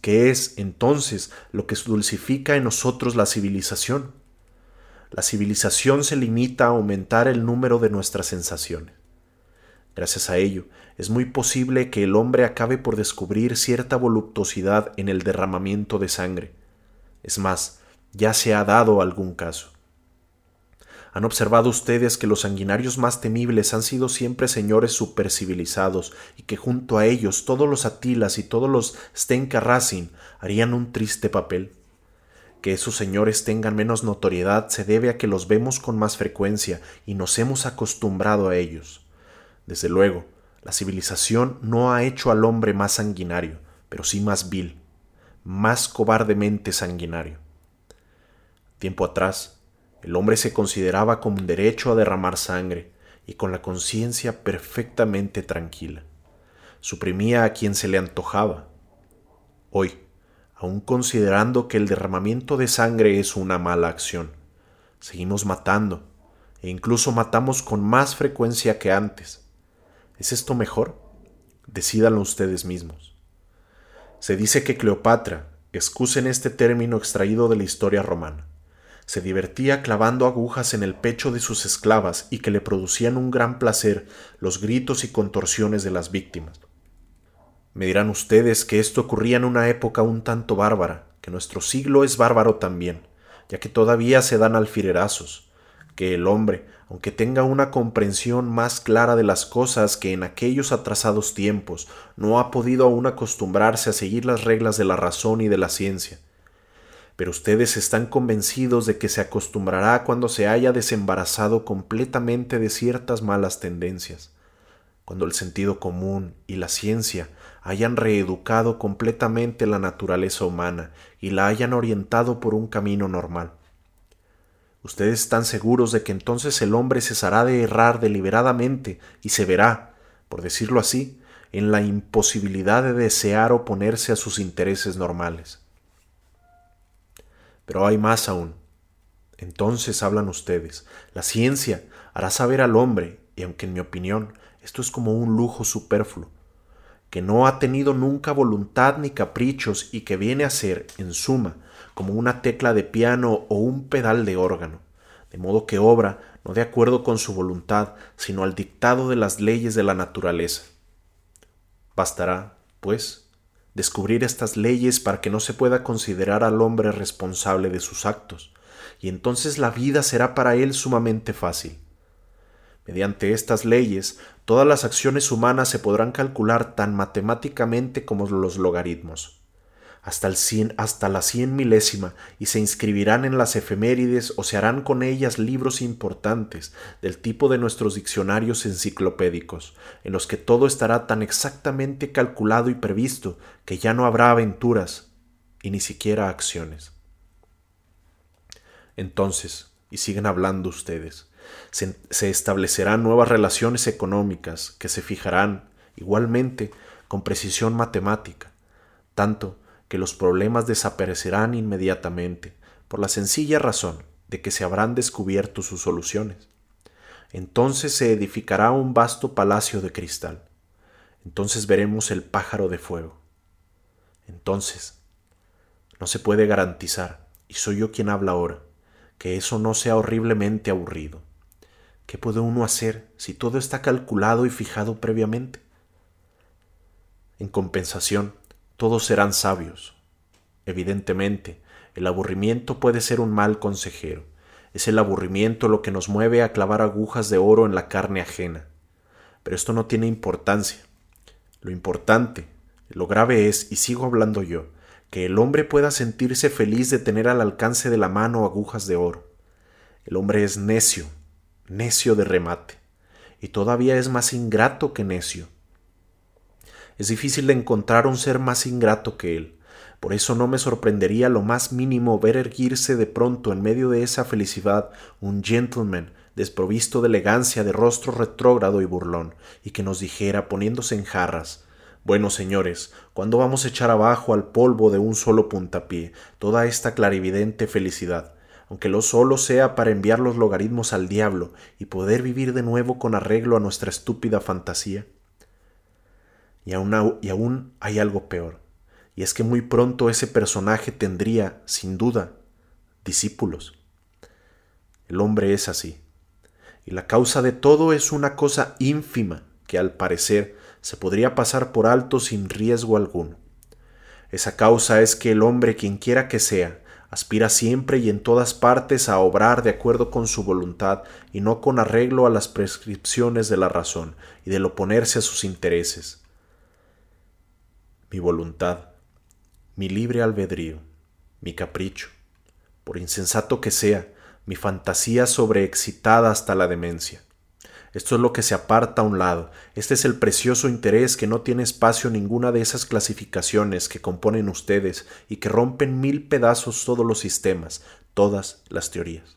¿Qué es, entonces, lo que dulcifica en nosotros la civilización? la civilización se limita a aumentar el número de nuestras sensaciones. Gracias a ello, es muy posible que el hombre acabe por descubrir cierta voluptuosidad en el derramamiento de sangre. Es más, ya se ha dado algún caso. ¿Han observado ustedes que los sanguinarios más temibles han sido siempre señores supercivilizados y que junto a ellos todos los Atilas y todos los Stenka harían un triste papel? Que esos señores tengan menos notoriedad se debe a que los vemos con más frecuencia y nos hemos acostumbrado a ellos. Desde luego, la civilización no ha hecho al hombre más sanguinario, pero sí más vil, más cobardemente sanguinario. Tiempo atrás, el hombre se consideraba con derecho a derramar sangre y con la conciencia perfectamente tranquila. Suprimía a quien se le antojaba. Hoy, aun considerando que el derramamiento de sangre es una mala acción. Seguimos matando, e incluso matamos con más frecuencia que antes. ¿Es esto mejor? Decídanlo ustedes mismos. Se dice que Cleopatra, excusen este término extraído de la historia romana. Se divertía clavando agujas en el pecho de sus esclavas y que le producían un gran placer los gritos y contorsiones de las víctimas. Me dirán ustedes que esto ocurría en una época un tanto bárbara, que nuestro siglo es bárbaro también, ya que todavía se dan alfilerazos, que el hombre, aunque tenga una comprensión más clara de las cosas que en aquellos atrasados tiempos, no ha podido aún acostumbrarse a seguir las reglas de la razón y de la ciencia. Pero ustedes están convencidos de que se acostumbrará cuando se haya desembarazado completamente de ciertas malas tendencias, cuando el sentido común y la ciencia hayan reeducado completamente la naturaleza humana y la hayan orientado por un camino normal. Ustedes están seguros de que entonces el hombre cesará de errar deliberadamente y se verá, por decirlo así, en la imposibilidad de desear oponerse a sus intereses normales. Pero hay más aún. Entonces hablan ustedes, la ciencia hará saber al hombre, y aunque en mi opinión esto es como un lujo superfluo, que no ha tenido nunca voluntad ni caprichos y que viene a ser, en suma, como una tecla de piano o un pedal de órgano, de modo que obra no de acuerdo con su voluntad, sino al dictado de las leyes de la naturaleza. Bastará, pues, descubrir estas leyes para que no se pueda considerar al hombre responsable de sus actos, y entonces la vida será para él sumamente fácil. Mediante estas leyes, todas las acciones humanas se podrán calcular tan matemáticamente como los logaritmos, hasta, el cien, hasta la cien milésima, y se inscribirán en las efemérides o se harán con ellas libros importantes del tipo de nuestros diccionarios enciclopédicos, en los que todo estará tan exactamente calculado y previsto que ya no habrá aventuras y ni siquiera acciones. Entonces, y siguen hablando ustedes, se, establecerán nuevas relaciones económicas que se fijarán igualmente con precisión matemática, tanto que los problemas desaparecerán inmediatamente, por la sencilla razón de que se habrán descubierto sus soluciones. Entonces se edificará un vasto palacio de cristal. Entonces veremos el pájaro de fuego. Entonces, no se puede garantizar, y soy yo quien habla ahora, que eso no sea horriblemente aburrido. ¿Qué puede uno hacer si todo está calculado y fijado previamente? En compensación, todos serán sabios. Evidentemente, el aburrimiento puede ser un mal consejero. Es el aburrimiento lo que nos mueve a clavar agujas de oro en la carne ajena. Pero esto no tiene importancia. Lo importante, lo grave es, y sigo hablando yo, que el hombre pueda sentirse feliz de tener al alcance de la mano agujas de oro. El hombre es necio, necio de remate, y todavía es más ingrato que necio. Es difícil de encontrar un ser más ingrato que él. Por eso no me sorprendería lo más mínimo ver erguirse de pronto en medio de esa felicidad un gentleman desprovisto de elegancia de rostro retrógrado y burlón, y que nos dijera, poniéndose en jarras, bueno, señores, ¿cuándo vamos a echar abajo al polvo de un solo puntapié toda esta clarividente felicidad? aunque lo solo sea para enviar los logaritmos al diablo y poder vivir de nuevo con arreglo a nuestra estúpida fantasía? Y aún, y aún hay algo peor, y es que muy pronto ese personaje tendría, sin duda, discípulos. El hombre es así, y la causa de todo es una cosa ínfima que al parecer se podría pasar por alto sin riesgo alguno. Esa causa es que el hombre, quien quiera que sea, aspira siempre y en todas partes a obrar de acuerdo con su voluntad y no con arreglo a las prescripciones de la razón y del oponerse a sus intereses. Mi voluntad, mi libre albedrío, mi capricho, por insensato que sea, mi fantasía sobreexcitada hasta la demencia, esto es lo que se aparta a un lado. Este es el precioso interés que no tiene espacio ninguna de esas clasificaciones que componen ustedes y que rompen mil pedazos todos los sistemas, todas las teorías.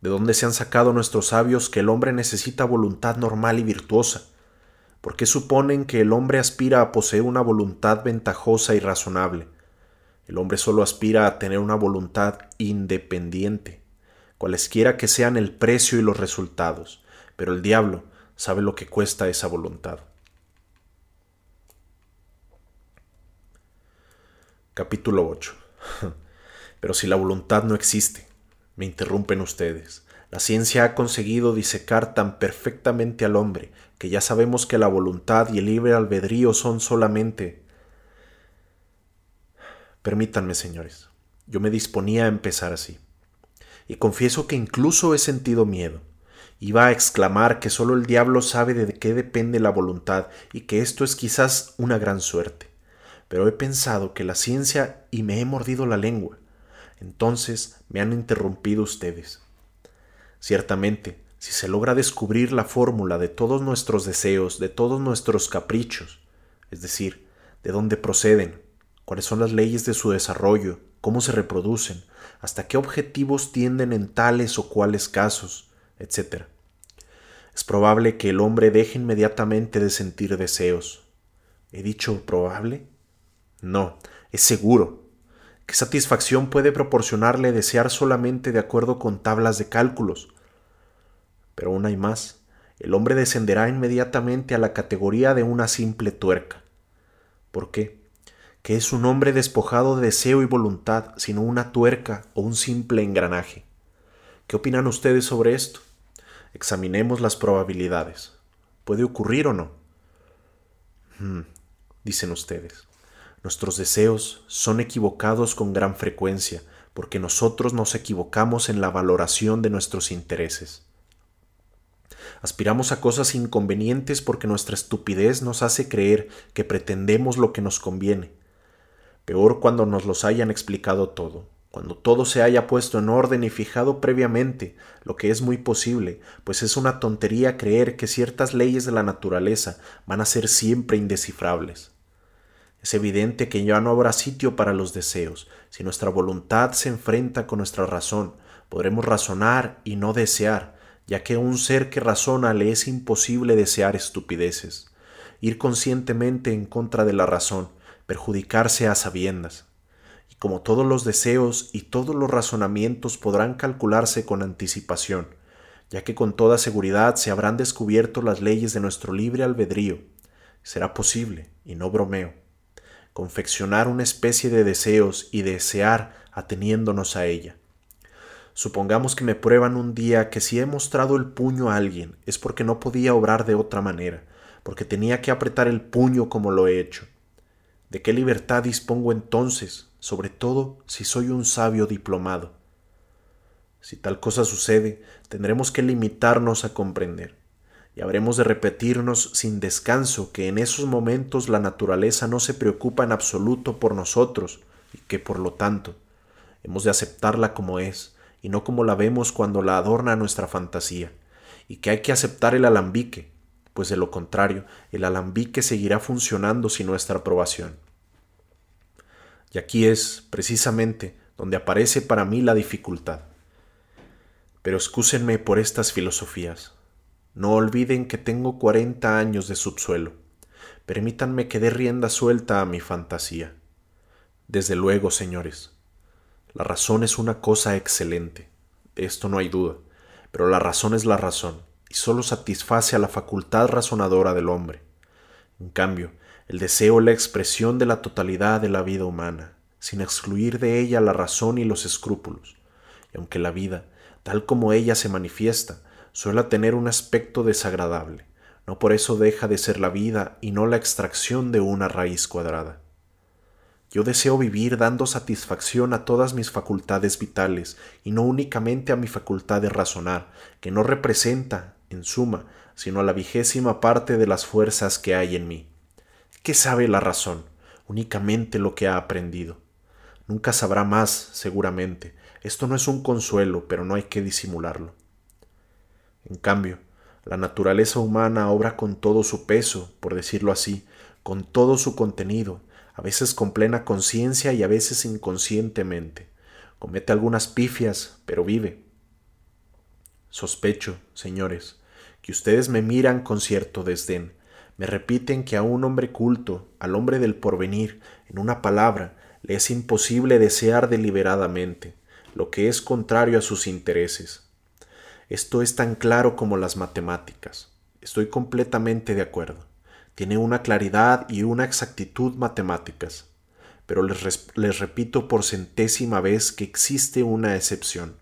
¿De dónde se han sacado nuestros sabios que el hombre necesita voluntad normal y virtuosa? ¿Por qué suponen que el hombre aspira a poseer una voluntad ventajosa y razonable? El hombre solo aspira a tener una voluntad independiente cualesquiera que sean el precio y los resultados, pero el diablo sabe lo que cuesta esa voluntad. Capítulo 8. Pero si la voluntad no existe, me interrumpen ustedes. La ciencia ha conseguido disecar tan perfectamente al hombre que ya sabemos que la voluntad y el libre albedrío son solamente... Permítanme, señores, yo me disponía a empezar así. Y confieso que incluso he sentido miedo. Iba a exclamar que solo el diablo sabe de qué depende la voluntad y que esto es quizás una gran suerte. Pero he pensado que la ciencia y me he mordido la lengua. Entonces me han interrumpido ustedes. Ciertamente, si se logra descubrir la fórmula de todos nuestros deseos, de todos nuestros caprichos, es decir, de dónde proceden, cuáles son las leyes de su desarrollo, cómo se reproducen, hasta qué objetivos tienden en tales o cuales casos, etc. Es probable que el hombre deje inmediatamente de sentir deseos. ¿He dicho probable? No, es seguro. ¿Qué satisfacción puede proporcionarle desear solamente de acuerdo con tablas de cálculos? Pero aún hay más. El hombre descenderá inmediatamente a la categoría de una simple tuerca. ¿Por qué? Que es un hombre despojado de deseo y voluntad, sino una tuerca o un simple engranaje. ¿Qué opinan ustedes sobre esto? Examinemos las probabilidades. ¿Puede ocurrir o no? Hmm, dicen ustedes. Nuestros deseos son equivocados con gran frecuencia, porque nosotros nos equivocamos en la valoración de nuestros intereses. Aspiramos a cosas inconvenientes porque nuestra estupidez nos hace creer que pretendemos lo que nos conviene. Peor cuando nos los hayan explicado todo, cuando todo se haya puesto en orden y fijado previamente, lo que es muy posible, pues es una tontería creer que ciertas leyes de la naturaleza van a ser siempre indescifrables. Es evidente que ya no habrá sitio para los deseos. Si nuestra voluntad se enfrenta con nuestra razón, podremos razonar y no desear, ya que a un ser que razona le es imposible desear estupideces, ir conscientemente en contra de la razón, perjudicarse a sabiendas. Y como todos los deseos y todos los razonamientos podrán calcularse con anticipación, ya que con toda seguridad se habrán descubierto las leyes de nuestro libre albedrío, será posible, y no bromeo, confeccionar una especie de deseos y desear ateniéndonos a ella Supongamos que me prueban un día que si he mostrado el puño a alguien es porque no podía obrar de otra manera, porque tenía que apretar el puño como lo he hecho. ¿De qué libertad dispongo entonces, sobre todo si soy un sabio diplomado? Si tal cosa sucede, tendremos que limitarnos a comprender, y habremos de repetirnos sin descanso que en esos momentos la naturaleza no se preocupa en absoluto por nosotros, y que por lo tanto hemos de aceptarla como es, y no como la vemos cuando la adorna nuestra fantasía, y que hay que aceptar el alambique, pues de lo contrario, el alambique seguirá funcionando sin nuestra aprobación. Y aquí es, precisamente, donde aparece para mí la dificultad. Pero excúsenme por estas filosofías. No olviden que tengo cuarenta años de subsuelo. Permítanme que dé rienda suelta a mi fantasía. Desde luego, señores, la razón es una cosa excelente, esto no hay duda, pero la razón es la razón, y sólo satisface a la facultad razonadora del hombre. En cambio, el deseo es la expresión de la totalidad de la vida humana, sin excluir de ella la razón y los escrúpulos, y aunque la vida, tal como ella se manifiesta, suele tener un aspecto desagradable, no por eso deja de ser la vida y no la extracción de una raíz cuadrada. Yo deseo vivir dando satisfacción a todas mis facultades vitales y no únicamente a mi facultad de razonar, que no representa, en suma, sino a la vigésima parte de las fuerzas que hay en mí. ¿Qué sabe la razón? Únicamente lo que ha aprendido. Nunca sabrá más, seguramente. Esto no es un consuelo, pero no hay que disimularlo. En cambio, la naturaleza humana obra con todo su peso, por decirlo así, con todo su contenido, a veces con plena conciencia y a veces inconscientemente. Comete algunas pifias, pero vive. Sospecho, señores, que ustedes me miran con cierto desdén, me repiten que a un hombre culto, al hombre del porvenir, en una palabra, le es imposible desear deliberadamente, lo que es contrario a sus intereses. Esto es tan claro como las matemáticas. Estoy completamente de acuerdo tiene una claridad y una exactitud matemáticas. pero les, les, repito por centésima vez que existe una excepción,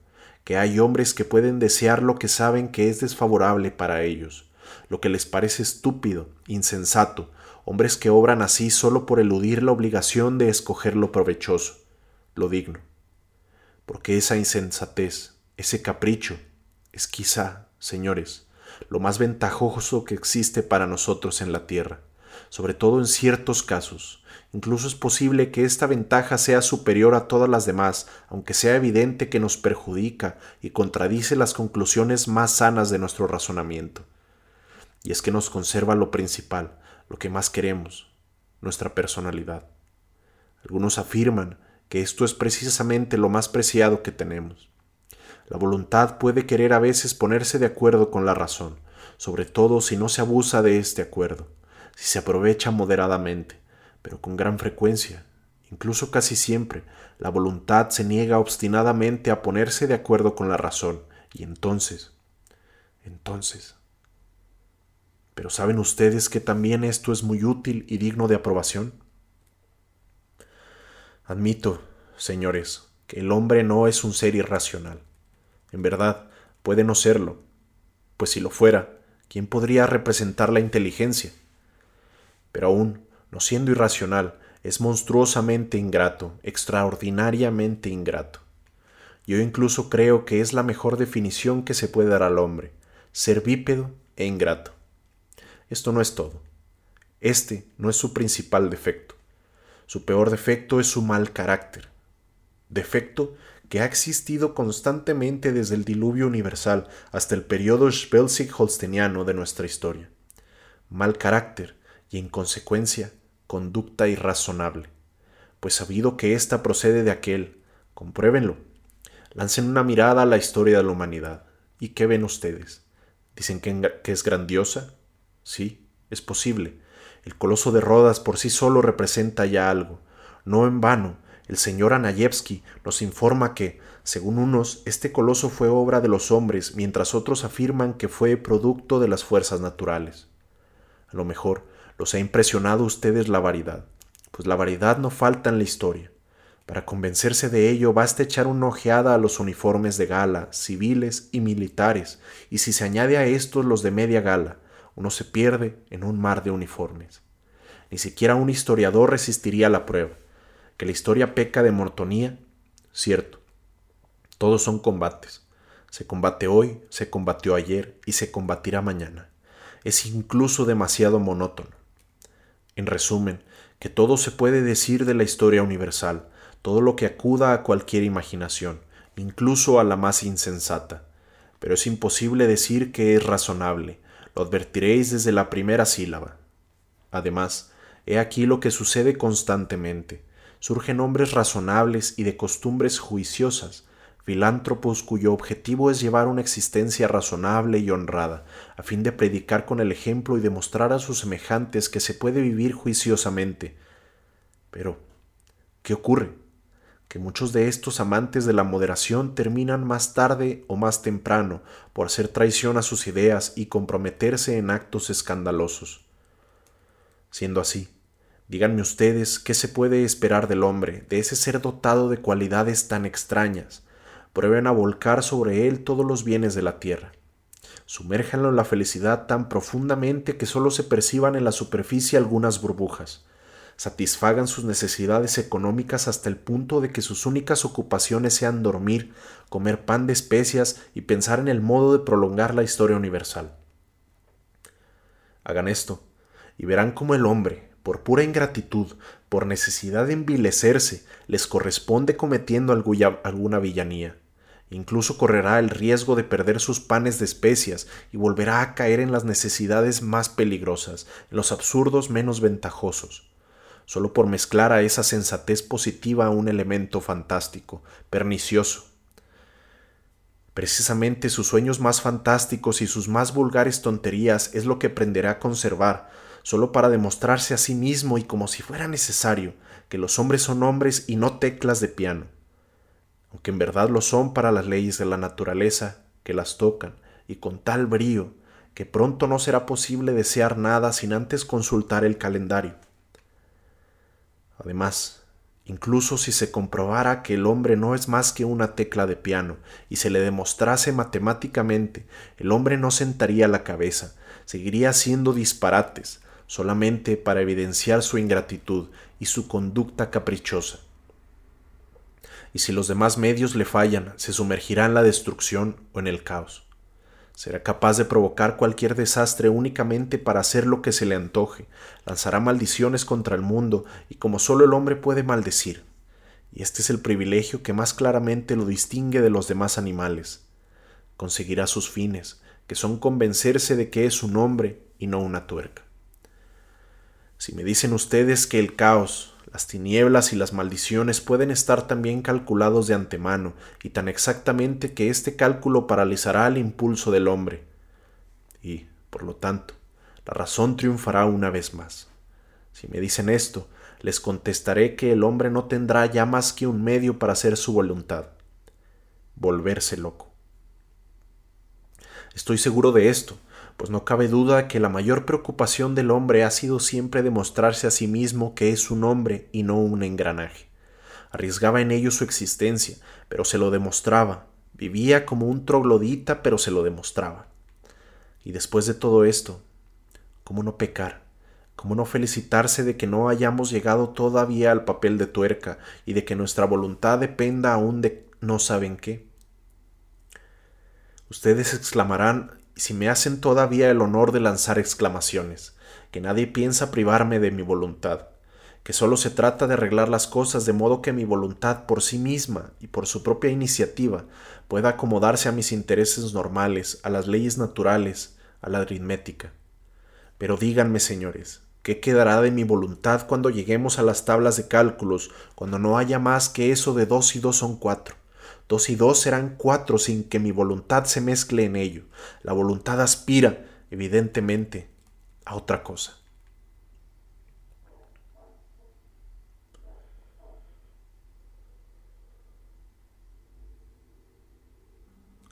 que hay hombres que pueden desear lo que saben que es desfavorable para ellos, lo que les parece estúpido, insensato, hombres que obran así solo por eludir la obligación de escoger lo provechoso, lo digno. Porque esa insensatez, ese capricho, es quizá, señores, lo más ventajoso que existe para nosotros en la tierra, sobre todo en ciertos casos. Incluso es posible que esta ventaja sea superior a todas las demás, aunque sea evidente que nos perjudica y contradice las conclusiones más sanas de nuestro razonamiento. Y es que nos conserva lo principal, lo que más queremos, nuestra personalidad. Algunos afirman que esto es precisamente lo más preciado que tenemos. La voluntad puede querer a veces ponerse de acuerdo con la razón, sobre todo si no se abusa de este acuerdo, si se aprovecha moderadamente, pero con gran frecuencia, incluso casi siempre, la voluntad se niega obstinadamente a ponerse de acuerdo con la razón, y entonces, entonces... Pero ¿saben ustedes que también esto es muy útil y digno de aprobación? Admito, señores, que el hombre no es un ser irracional en verdad, puede no serlo, pues si lo fuera, ¿quién podría representar la inteligencia? Pero aún, no siendo irracional, es monstruosamente ingrato, extraordinariamente ingrato. Yo incluso creo que es la mejor definición que se puede dar al hombre, ser bípedo e ingrato. Esto no es todo. Este no es su principal defecto. Su peor defecto es su mal carácter. Defecto que ha existido constantemente desde el diluvio universal hasta el periodo Schwelzig-Holsteniano de nuestra historia. Mal carácter y, en consecuencia, conducta irrazonable, pues sabido que ésta procede de aquel, compruébenlo. Lancen una mirada a la historia de la humanidad. ¿Y qué ven ustedes? ¿Dicen que, que es grandiosa? Sí, es posible. El coloso de Rodas por sí solo representa ya algo. No en vano, el señor Anayevsky nos informa que, según unos, este coloso fue obra de los hombres, mientras otros afirman que fue producto de las fuerzas naturales. A lo mejor los ha impresionado a ustedes la variedad, pues la variedad no falta en la historia. Para convencerse de ello basta echar una ojeada a los uniformes de gala, civiles y militares, y si se añade a estos los de media gala, uno se pierde en un mar de uniformes. Ni siquiera un historiador resistiría la prueba que la historia peca de mortonía, cierto. Todos son combates. Se combate hoy, se combatió ayer y se combatirá mañana. Es incluso demasiado monótono. En resumen, que todo se puede decir de la historia universal, todo lo que acuda a cualquier imaginación, incluso a la más insensata. Pero es imposible decir que es razonable, lo advertiréis desde la primera sílaba. Además, he aquí lo que sucede constantemente surgen hombres razonables y de costumbres juiciosas, filántropos cuyo objetivo es llevar una existencia razonable y honrada, a fin de predicar con el ejemplo y demostrar a sus semejantes que se puede vivir juiciosamente. Pero, ¿qué ocurre? Que muchos de estos amantes de la moderación terminan más tarde o más temprano por hacer traición a sus ideas y comprometerse en actos escandalosos. Siendo así, Díganme ustedes qué se puede esperar del hombre, de ese ser dotado de cualidades tan extrañas. Prueben a volcar sobre él todos los bienes de la tierra. Sumérjanlo en la felicidad tan profundamente que sólo se perciban en la superficie algunas burbujas. Satisfagan sus necesidades económicas hasta el punto de que sus únicas ocupaciones sean dormir, comer pan de especias y pensar en el modo de prolongar la historia universal. Hagan esto, y verán cómo el hombre, por pura ingratitud, por necesidad de envilecerse, les corresponde cometiendo alguna villanía. Incluso correrá el riesgo de perder sus panes de especias y volverá a caer en las necesidades más peligrosas, en los absurdos menos ventajosos, solo por mezclar a esa sensatez positiva un elemento fantástico, pernicioso. Precisamente sus sueños más fantásticos y sus más vulgares tonterías es lo que aprenderá a conservar, solo para demostrarse a sí mismo y como si fuera necesario que los hombres son hombres y no teclas de piano, aunque en verdad lo son para las leyes de la naturaleza que las tocan y con tal brío que pronto no será posible desear nada sin antes consultar el calendario. Además, incluso si se comprobara que el hombre no es más que una tecla de piano y se le demostrase matemáticamente, el hombre no sentaría la cabeza, seguiría haciendo disparates, solamente para evidenciar su ingratitud y su conducta caprichosa. Y si los demás medios le fallan, se sumergirá en la destrucción o en el caos. Será capaz de provocar cualquier desastre únicamente para hacer lo que se le antoje, lanzará maldiciones contra el mundo y como solo el hombre puede maldecir. Y este es el privilegio que más claramente lo distingue de los demás animales. Conseguirá sus fines, que son convencerse de que es un hombre y no una tuerca. Si me dicen ustedes que el caos, las tinieblas y las maldiciones pueden estar también calculados de antemano y tan exactamente que este cálculo paralizará el impulso del hombre. Y, por lo tanto, la razón triunfará una vez más. Si me dicen esto, les contestaré que el hombre no tendrá ya más que un medio para hacer su voluntad, volverse loco. Estoy seguro de esto, pues no cabe duda que la mayor preocupación del hombre ha sido siempre demostrarse a sí mismo que es un hombre y no un engranaje. Arriesgaba en ello su existencia, pero se lo demostraba. Vivía como un troglodita, pero se lo demostraba. Y después de todo esto, ¿cómo no pecar? ¿Cómo no felicitarse de que no hayamos llegado todavía al papel de tuerca y de que nuestra voluntad dependa aún de no saben qué? Ustedes exclamarán si me hacen todavía el honor de lanzar exclamaciones, que nadie piensa privarme de mi voluntad, que solo se trata de arreglar las cosas de modo que mi voluntad por sí misma y por su propia iniciativa pueda acomodarse a mis intereses normales, a las leyes naturales, a la aritmética. Pero díganme, señores, ¿qué quedará de mi voluntad cuando lleguemos a las tablas de cálculos, cuando no haya más que eso de dos y dos son cuatro? Dos y dos serán cuatro sin que mi voluntad se mezcle en ello. La voluntad aspira, evidentemente, a otra cosa.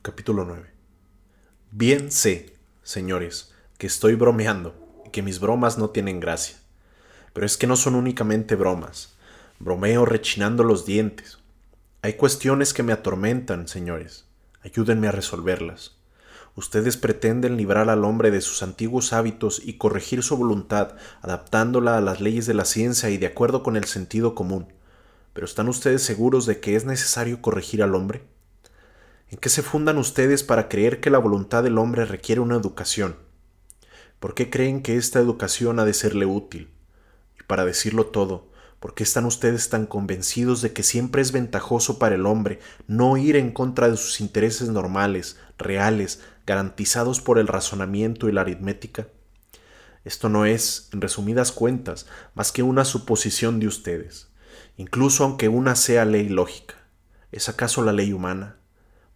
Capítulo 9. Bien sé, señores, que estoy bromeando y que mis bromas no tienen gracia. Pero es que no son únicamente bromas. Bromeo rechinando los dientes, hay cuestiones que me atormentan, señores. Ayúdenme a resolverlas. Ustedes pretenden librar al hombre de sus antiguos hábitos y corregir su voluntad, adaptándola a las leyes de la ciencia y de acuerdo con el sentido común. Pero ¿están ustedes seguros de que es necesario corregir al hombre? ¿En qué se fundan ustedes para creer que la voluntad del hombre requiere una educación? ¿Por qué creen que esta educación ha de serle útil? Y para decirlo todo, ¿Por qué están ustedes tan convencidos de que siempre es ventajoso para el hombre no ir en contra de sus intereses normales, reales, garantizados por el razonamiento y la aritmética? Esto no es, en resumidas cuentas, más que una suposición de ustedes, incluso aunque una sea ley lógica. ¿Es acaso la ley humana?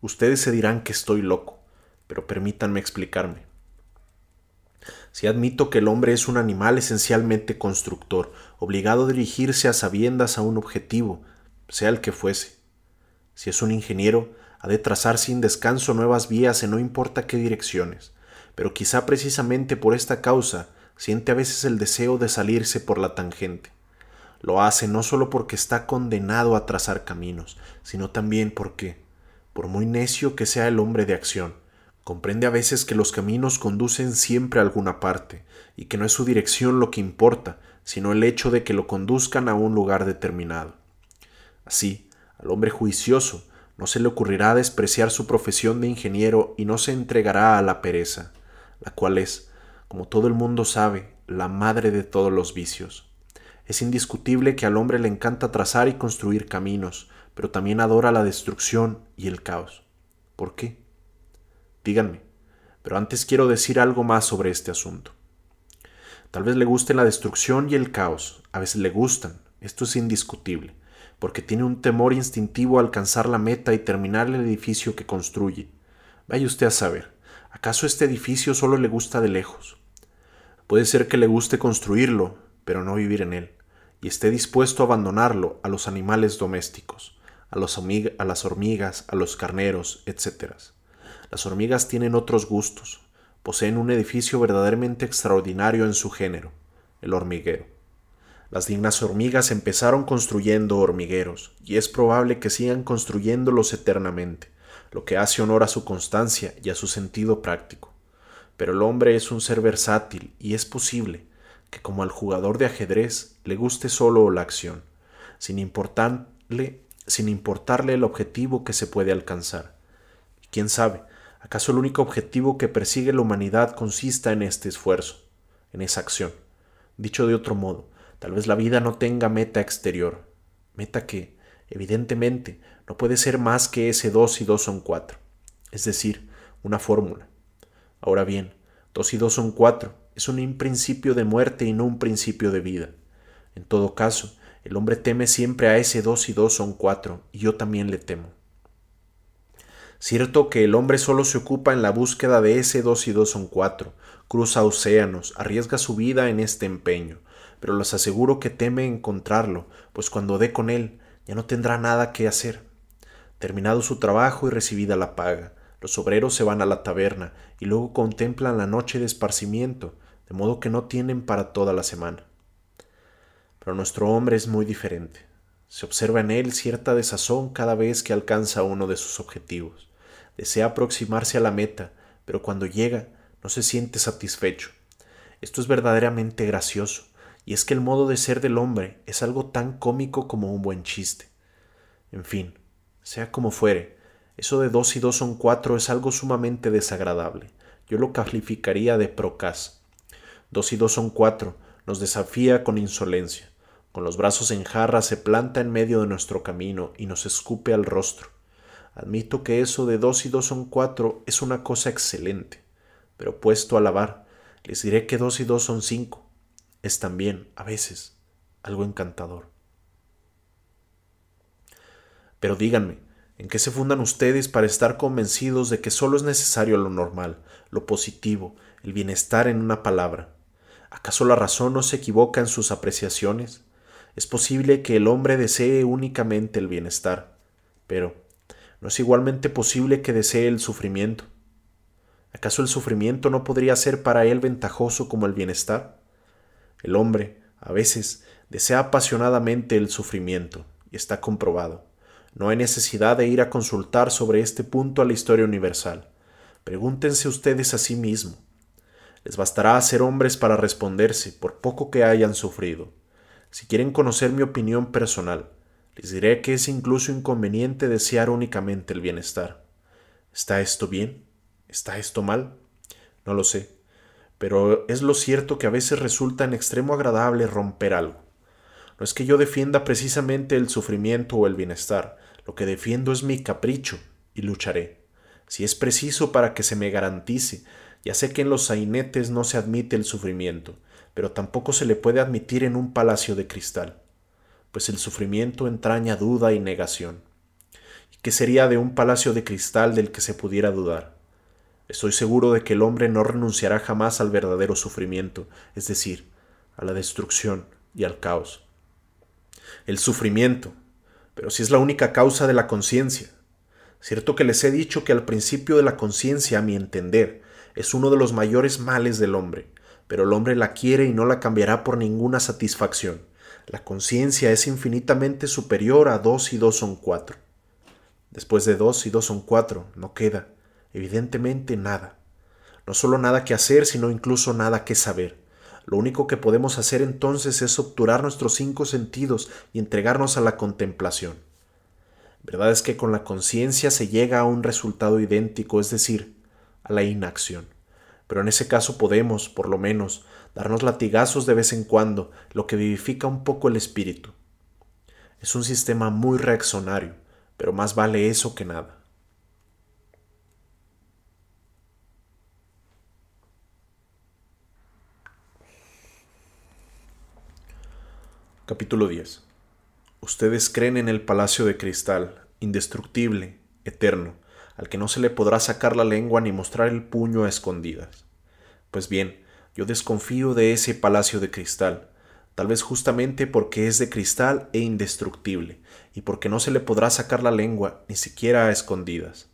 Ustedes se dirán que estoy loco, pero permítanme explicarme. Si admito que el hombre es un animal esencialmente constructor, obligado a dirigirse a sabiendas a un objetivo, sea el que fuese. Si es un ingeniero, ha de trazar sin descanso nuevas vías en no importa qué direcciones, pero quizá precisamente por esta causa siente a veces el deseo de salirse por la tangente. Lo hace no solo porque está condenado a trazar caminos, sino también porque, por muy necio que sea el hombre de acción, Comprende a veces que los caminos conducen siempre a alguna parte, y que no es su dirección lo que importa, sino el hecho de que lo conduzcan a un lugar determinado. Así, al hombre juicioso no se le ocurrirá despreciar su profesión de ingeniero y no se entregará a la pereza, la cual es, como todo el mundo sabe, la madre de todos los vicios. Es indiscutible que al hombre le encanta trazar y construir caminos, pero también adora la destrucción y el caos. ¿Por qué? Díganme, pero antes quiero decir algo más sobre este asunto. Tal vez le guste la destrucción y el caos, a veces le gustan, esto es indiscutible, porque tiene un temor instintivo a alcanzar la meta y terminar el edificio que construye. Vaya usted a saber, ¿acaso este edificio solo le gusta de lejos? Puede ser que le guste construirlo, pero no vivir en él, y esté dispuesto a abandonarlo a los animales domésticos, a, a las hormigas, a los carneros, etc. Las hormigas tienen otros gustos. Poseen un edificio verdaderamente extraordinario en su género, el hormiguero. Las dignas hormigas empezaron construyendo hormigueros, y es probable que sigan construyéndolos eternamente, lo que hace honor a su constancia y a su sentido práctico. Pero el hombre es un ser versátil y es posible que como al jugador de ajedrez le guste solo la acción, sin importarle, sin importarle el objetivo que se puede alcanzar. Quién sabe, acaso el único objetivo que persigue la humanidad consista en este esfuerzo, en esa acción. Dicho de otro modo, Tal vez la vida no tenga meta exterior, meta que, evidentemente, no puede ser más que ese 2 y 2 son 4, es decir, una fórmula. Ahora bien, 2 y 2 son 4 es un principio de muerte y no un principio de vida. En todo caso, el hombre teme siempre a ese 2 y 2 son 4, y yo también le temo. Cierto que el hombre solo se ocupa en la búsqueda de ese 2 y 2 son 4, cruza océanos, arriesga su vida en este empeño, pero les aseguro que teme encontrarlo, pues cuando dé con él ya no tendrá nada que hacer. Terminado su trabajo y recibida la paga, los obreros se van a la taberna y luego contemplan la noche de esparcimiento, de modo que no tienen para toda la semana. Pero nuestro hombre es muy diferente. Se observa en él cierta desazón cada vez que alcanza uno de sus objetivos. Desea aproximarse a la meta, pero cuando llega no se siente satisfecho. Esto es verdaderamente gracioso y es que el modo de ser del hombre es algo tan cómico como un buen chiste. En fin, sea como fuere, eso de dos y dos son cuatro es algo sumamente desagradable. Yo lo calificaría de procas. Dos y dos son cuatro nos desafía con insolencia. Con los brazos en jarra se planta en medio de nuestro camino y nos escupe al rostro. Admito que eso de dos y dos son cuatro es una cosa excelente, pero puesto a lavar, les diré que dos y dos son cinco es también, a veces, algo encantador. Pero díganme, ¿en qué se fundan ustedes para estar convencidos de que solo es necesario lo normal, lo positivo, el bienestar en una palabra? ¿Acaso la razón no se equivoca en sus apreciaciones? Es posible que el hombre desee únicamente el bienestar, pero ¿no es igualmente posible que desee el sufrimiento? ¿Acaso el sufrimiento no podría ser para él ventajoso como el bienestar? El hombre, a veces, desea apasionadamente el sufrimiento, y está comprobado. No hay necesidad de ir a consultar sobre este punto a la historia universal. Pregúntense ustedes a sí mismo. Les bastará ser hombres para responderse, por poco que hayan sufrido. Si quieren conocer mi opinión personal, les diré que es incluso inconveniente desear únicamente el bienestar. ¿Está esto bien? ¿Está esto mal? No lo sé pero es lo cierto que a veces resulta en extremo agradable romper algo. No es que yo defienda precisamente el sufrimiento o el bienestar, lo que defiendo es mi capricho, y lucharé. Si es preciso para que se me garantice, ya sé que en los sainetes no se admite el sufrimiento, pero tampoco se le puede admitir en un palacio de cristal, pues el sufrimiento entraña duda y negación. ¿Y qué sería de un palacio de cristal del que se pudiera dudar? Estoy seguro de que el hombre no renunciará jamás al verdadero sufrimiento, es decir, a la destrucción y al caos. El sufrimiento, pero si es la única causa de la conciencia. Cierto que les he dicho que al principio de la conciencia, a mi entender, es uno de los mayores males del hombre, pero el hombre la quiere y no la cambiará por ninguna satisfacción. La conciencia es infinitamente superior a dos y dos son cuatro. Después de dos y dos son cuatro, no queda, Evidentemente nada. No solo nada que hacer, sino incluso nada que saber. Lo único que podemos hacer entonces es obturar nuestros cinco sentidos y entregarnos a la contemplación. Verdad es que con la conciencia se llega a un resultado idéntico, es decir, a la inacción. Pero en ese caso podemos, por lo menos, darnos latigazos de vez en cuando, lo que vivifica un poco el espíritu. Es un sistema muy reaccionario, pero más vale eso que nada. Capítulo 10. Ustedes creen en el palacio de cristal, indestructible, eterno, al que no se le podrá sacar la lengua ni mostrar el puño a escondidas. Pues bien, yo desconfío de ese palacio de cristal, tal vez justamente porque es de cristal e indestructible, y porque no se le podrá sacar la lengua ni siquiera a escondidas.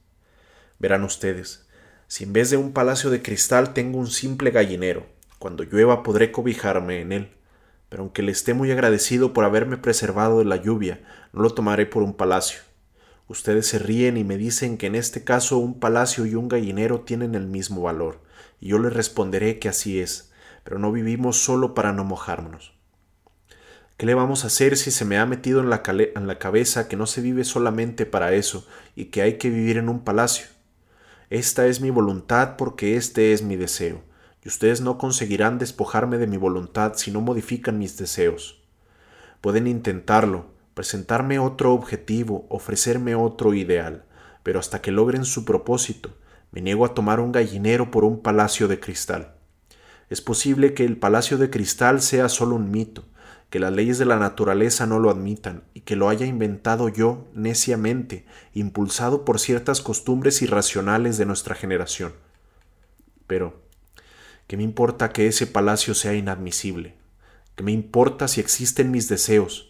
Verán ustedes, si en vez de un palacio de cristal tengo un simple gallinero, cuando llueva podré cobijarme en él pero aunque le esté muy agradecido por haberme preservado de la lluvia, no lo tomaré por un palacio. Ustedes se ríen y me dicen que en este caso un palacio y un gallinero tienen el mismo valor, y yo les responderé que así es, pero no vivimos solo para no mojarnos. ¿Qué le vamos a hacer si se me ha metido en la, en la cabeza que no se vive solamente para eso y que hay que vivir en un palacio? Esta es mi voluntad porque este es mi deseo, y ustedes no conseguirán despojarme de mi voluntad si no modifican mis deseos. Pueden intentarlo, presentarme otro objetivo, ofrecerme otro ideal, pero hasta que logren su propósito, me niego a tomar un gallinero por un palacio de cristal. Es posible que el palacio de cristal sea solo un mito, que las leyes de la naturaleza no lo admitan y que lo haya inventado yo neciamente, impulsado por ciertas costumbres irracionales de nuestra generación. Pero, ¿qué me importa que ese palacio sea inadmisible? ¿Qué me importa si existen mis deseos?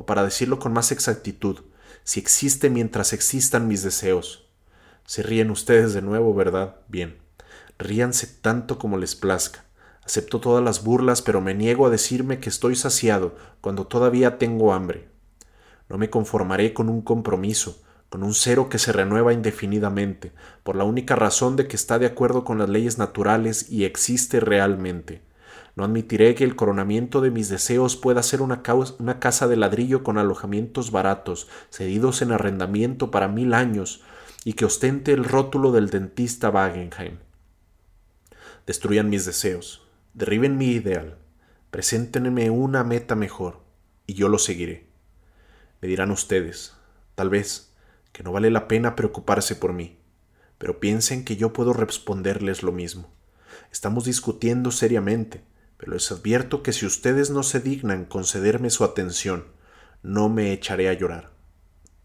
O para decirlo con más exactitud, si existe mientras existan mis deseos. Se ríen ustedes de nuevo, ¿verdad? Bien. Ríanse tanto como les plazca. Acepto todas las burlas, pero me niego a decirme que estoy saciado cuando todavía tengo hambre. No me conformaré con un compromiso, con un cero que se renueva indefinidamente, por la única razón de que está de acuerdo con las leyes naturales y existe realmente. No admitiré que el coronamiento de mis deseos pueda ser una, una, casa de ladrillo con alojamientos baratos, cedidos en arrendamiento para mil años, y que ostente el rótulo del dentista Wagenheim. Destruyan mis deseos, Derriben mi ideal, preséntenme una meta mejor y yo lo seguiré. Me dirán ustedes, tal vez, que no vale la pena preocuparse por mí, pero piensen que yo puedo responderles lo mismo. Estamos discutiendo seriamente, pero les advierto que si ustedes no se dignan concederme su atención, no me echaré a llorar.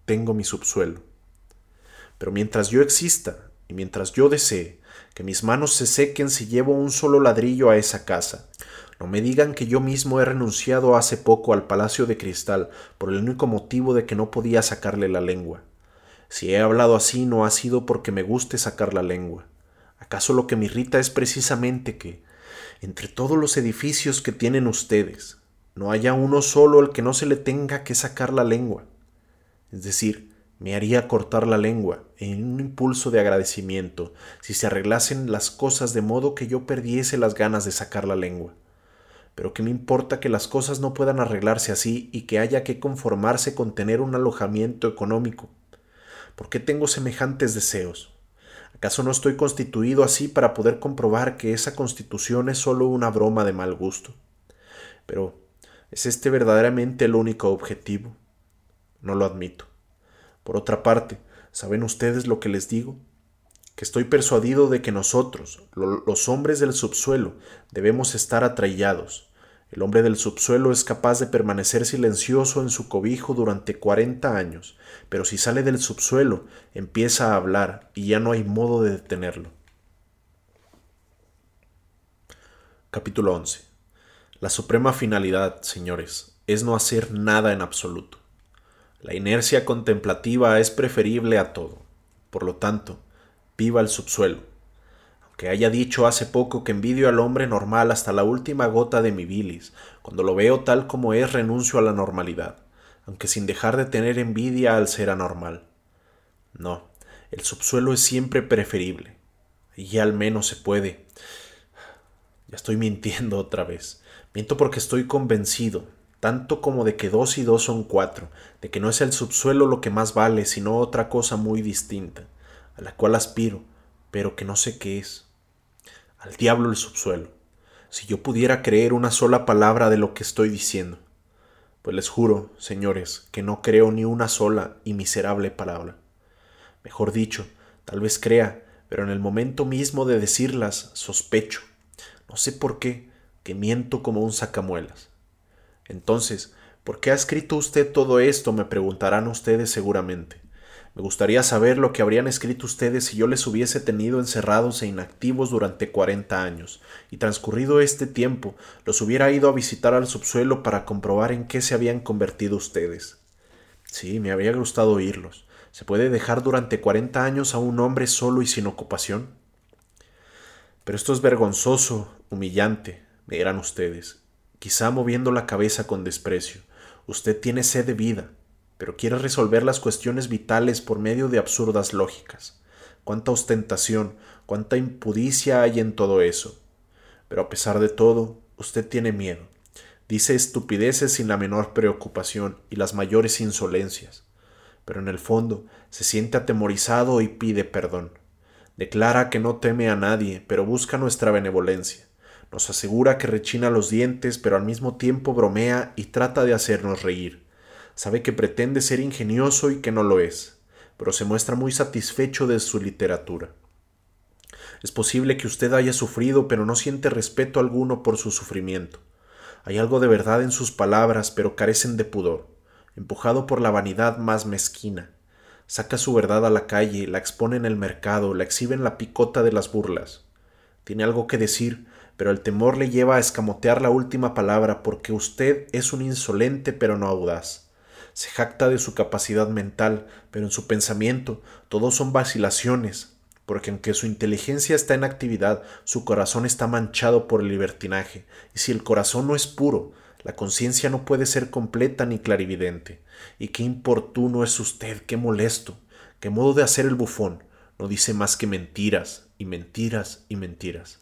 Tengo mi subsuelo. Pero mientras yo exista y mientras yo desee, que mis manos se sequen si llevo un solo ladrillo a esa casa. No me digan que yo mismo he renunciado hace poco al palacio de cristal por el único motivo de que no podía sacarle la lengua. Si he hablado así no ha sido porque me guste sacar la lengua. ¿Acaso lo que me irrita es precisamente que, entre todos los edificios que tienen ustedes, no haya uno solo al que no se le tenga que sacar la lengua? Es decir, me haría cortar la lengua en un impulso de agradecimiento si se arreglasen las cosas de modo que yo perdiese las ganas de sacar la lengua. Pero qué me importa que las cosas no puedan arreglarse así y que haya que conformarse con tener un alojamiento económico. ¿Por qué tengo semejantes deseos? ¿Acaso no estoy constituido así para poder comprobar que esa constitución es sólo una broma de mal gusto? Pero, ¿es este verdaderamente el único objetivo? No lo admito. Por otra parte, ¿saben ustedes lo que les digo? Que estoy persuadido de que nosotros, los hombres del subsuelo, debemos estar atraillados. El hombre del subsuelo es capaz de permanecer silencioso en su cobijo durante cuarenta años, pero si sale del subsuelo, empieza a hablar y ya no hay modo de detenerlo. Capítulo 11. La suprema finalidad, señores, es no hacer nada en absoluto. La inercia contemplativa es preferible a todo. Por lo tanto, viva el subsuelo. Aunque haya dicho hace poco que envidio al hombre normal hasta la última gota de mi bilis, cuando lo veo tal como es renuncio a la normalidad, aunque sin dejar de tener envidia al ser anormal. No, el subsuelo es siempre preferible. Y al menos se puede. Ya estoy mintiendo otra vez. Miento porque estoy convencido, tanto como de que dos y dos son cuatro, de que no es el subsuelo lo que más vale, sino otra cosa muy distinta, a la cual aspiro, pero que no sé qué es. Al diablo el subsuelo, si yo pudiera creer una sola palabra de lo que estoy diciendo. Pues les juro, señores, que no creo ni una sola y miserable palabra. Mejor dicho, tal vez crea, pero en el momento mismo de decirlas sospecho, no sé por qué, que miento como un sacamuelas. Entonces, ¿por qué ha escrito usted todo esto? me preguntarán ustedes seguramente. Me gustaría saber lo que habrían escrito ustedes si yo les hubiese tenido encerrados e inactivos durante cuarenta años, y transcurrido este tiempo los hubiera ido a visitar al subsuelo para comprobar en qué se habían convertido ustedes. Sí, me habría gustado oírlos. ¿Se puede dejar durante cuarenta años a un hombre solo y sin ocupación? Pero esto es vergonzoso, humillante, me dirán ustedes, quizá moviendo la cabeza con desprecio. Usted tiene sed de vida, pero quiere resolver las cuestiones vitales por medio de absurdas lógicas. Cuánta ostentación, cuánta impudicia hay en todo eso. Pero a pesar de todo, usted tiene miedo. Dice estupideces sin la menor preocupación y las mayores insolencias. Pero en el fondo se siente atemorizado y pide perdón. Declara que no teme a nadie, pero busca nuestra benevolencia. Nos asegura que rechina los dientes, pero al mismo tiempo bromea y trata de hacernos reír. Sabe que pretende ser ingenioso y que no lo es, pero se muestra muy satisfecho de su literatura. Es posible que usted haya sufrido, pero no siente respeto alguno por su sufrimiento. Hay algo de verdad en sus palabras, pero carecen de pudor. Empujado por la vanidad más mezquina, saca su verdad a la calle, la expone en el mercado, la exhibe en la picota de las burlas. Tiene algo que decir, pero el temor le lleva a escamotear la última palabra porque usted es un insolente pero no audaz se jacta de su capacidad mental, pero en su pensamiento todo son vacilaciones, porque aunque su inteligencia está en actividad, su corazón está manchado por el libertinaje, y si el corazón no es puro, la conciencia no puede ser completa ni clarividente. Y qué importuno es usted, qué molesto, qué modo de hacer el bufón, no dice más que mentiras, y mentiras, y mentiras.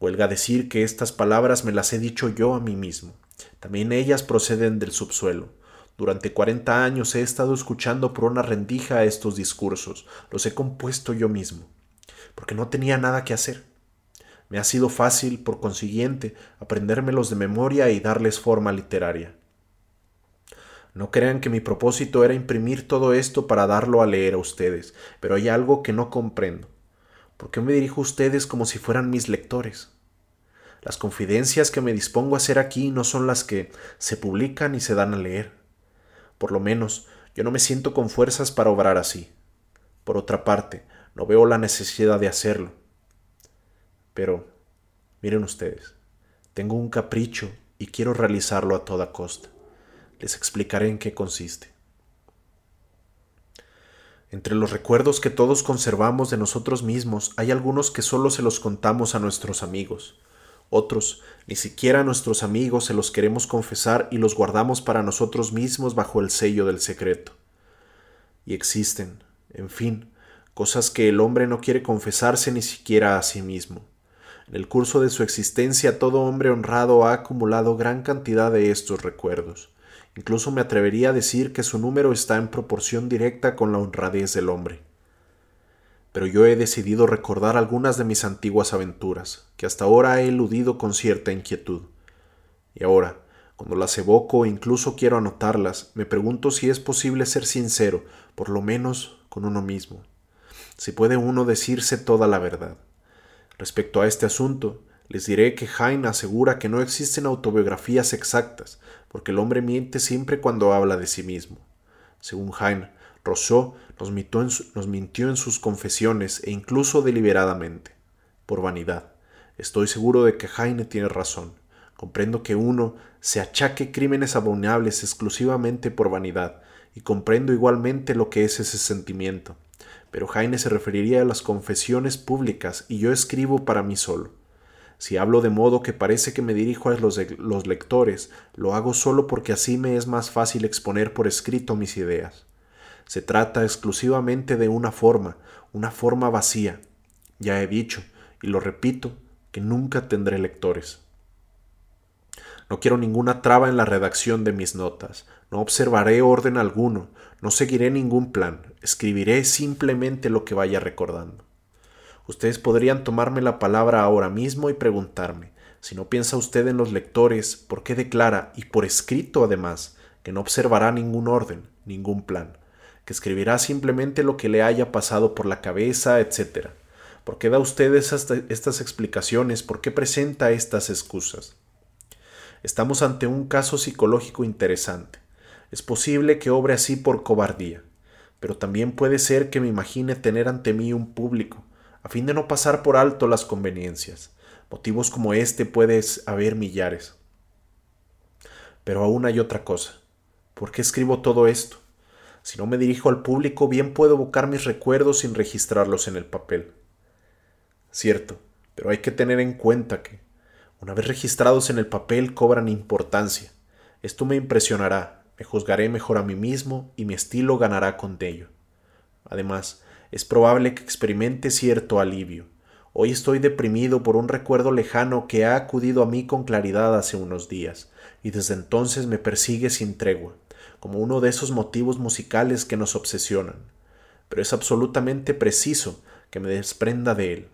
Huelga decir que estas palabras me las he dicho yo a mí mismo. También ellas proceden del subsuelo. Durante cuarenta años he estado escuchando por una rendija estos discursos, los he compuesto yo mismo, porque no tenía nada que hacer. Me ha sido fácil, por consiguiente, aprendérmelos de memoria y darles forma literaria. No crean que mi propósito era imprimir todo esto para darlo a leer a ustedes, pero hay algo que no comprendo. ¿Por qué me dirijo a ustedes como si fueran mis lectores? Las confidencias que me dispongo a hacer aquí no son las que se publican y se dan a leer. Por lo menos yo no me siento con fuerzas para obrar así. Por otra parte, no veo la necesidad de hacerlo. Pero, miren ustedes, tengo un capricho y quiero realizarlo a toda costa. Les explicaré en qué consiste. Entre los recuerdos que todos conservamos de nosotros mismos hay algunos que solo se los contamos a nuestros amigos, otros, ni siquiera a nuestros amigos se los queremos confesar y los guardamos para nosotros mismos bajo el sello del secreto. Y existen, en fin, cosas que el hombre no quiere confesarse ni siquiera a sí mismo. En el curso de su existencia todo hombre honrado ha acumulado gran cantidad de estos recuerdos. Incluso me atrevería a decir que su número está en proporción directa con la honradez del hombre pero yo he decidido recordar algunas de mis antiguas aventuras, que hasta ahora he eludido con cierta inquietud. Y ahora, cuando las evoco e incluso quiero anotarlas, me pregunto si es posible ser sincero, por lo menos con uno mismo. Si puede uno decirse toda la verdad. Respecto a este asunto, les diré que Heine asegura que no existen autobiografías exactas, porque el hombre miente siempre cuando habla de sí mismo. Según Heine, Rousseau nos mintió, en sus confesiones e incluso deliberadamente, por vanidad. Estoy seguro de que Heine tiene razón. Comprendo que uno se achaque crímenes abominables exclusivamente por vanidad, y comprendo igualmente lo que es ese sentimiento. Pero Heine se referiría a las confesiones públicas y yo escribo para mí solo. Si hablo de modo que parece que me dirijo a los, los lectores, lo hago solo porque así me es más fácil exponer por escrito mis ideas. Se trata exclusivamente de una forma, una forma vacía. Ya he dicho, y lo repito, que nunca tendré lectores. No quiero ninguna traba en la redacción de mis notas, no observaré orden alguno, no seguiré ningún plan, escribiré simplemente lo que vaya recordando. Ustedes podrían tomarme la palabra ahora mismo y preguntarme, si no piensa usted en los lectores, ¿por qué declara, y por escrito además, que no observará ningún orden, ningún plan? Que escribirá simplemente lo que le haya pasado por la cabeza, etc. ¿Por qué da usted estas explicaciones? ¿Por qué presenta estas excusas? Estamos ante un caso psicológico interesante. Es posible que obre así por cobardía, pero también puede ser que me imagine tener ante mí un público, a fin de no pasar por alto las conveniencias. Motivos como este puedes haber millares. Pero aún hay otra cosa. ¿Por qué escribo todo esto? Si no me dirijo al público, bien puedo evocar mis recuerdos sin registrarlos en el papel. Cierto, pero hay que tener en cuenta que una vez registrados en el papel, cobran importancia. Esto me impresionará, me juzgaré mejor a mí mismo y mi estilo ganará con ello. Además, es probable que experimente cierto alivio. Hoy estoy deprimido por un recuerdo lejano que ha acudido a mí con claridad hace unos días, y desde entonces me persigue sin tregua, como uno de esos motivos musicales que nos obsesionan. Pero es absolutamente preciso que me desprenda de él.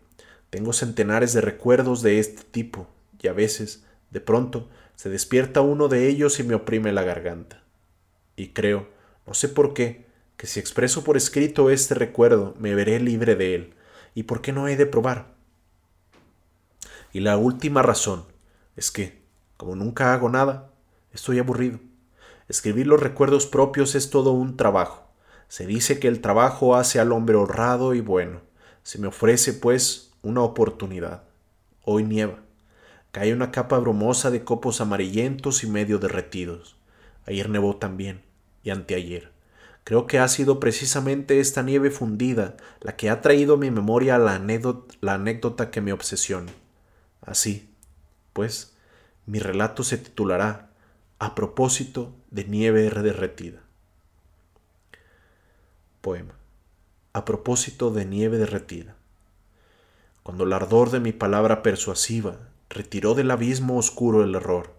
Tengo centenares de recuerdos de este tipo, y a veces, de pronto, se despierta uno de ellos y me oprime la garganta. Y creo, no sé por qué, que si expreso por escrito este recuerdo, me veré libre de él. ¿Y por qué no he de probar? Y la última razón es que, como nunca hago nada, estoy aburrido. Escribir los recuerdos propios es todo un trabajo. Se dice que el trabajo hace al hombre honrado y bueno. Se me ofrece, pues, una oportunidad. Hoy nieva. Cae una capa brumosa de copos amarillentos y medio derretidos. Ayer nevó también, y anteayer. Creo que ha sido precisamente esta nieve fundida la que ha traído a mi memoria la anécdota, la anécdota que me obsesiona. Así, pues, mi relato se titulará A propósito de nieve derretida. Poema. A propósito de nieve derretida. Cuando el ardor de mi palabra persuasiva retiró del abismo oscuro el error,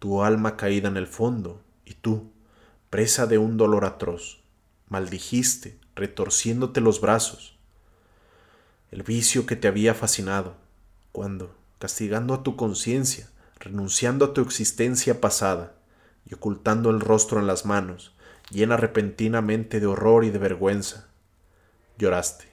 tu alma caída en el fondo, y tú, presa de un dolor atroz, maldijiste, retorciéndote los brazos, el vicio que te había fascinado, cuando, castigando a tu conciencia, renunciando a tu existencia pasada y ocultando el rostro en las manos, llena repentinamente de horror y de vergüenza, lloraste.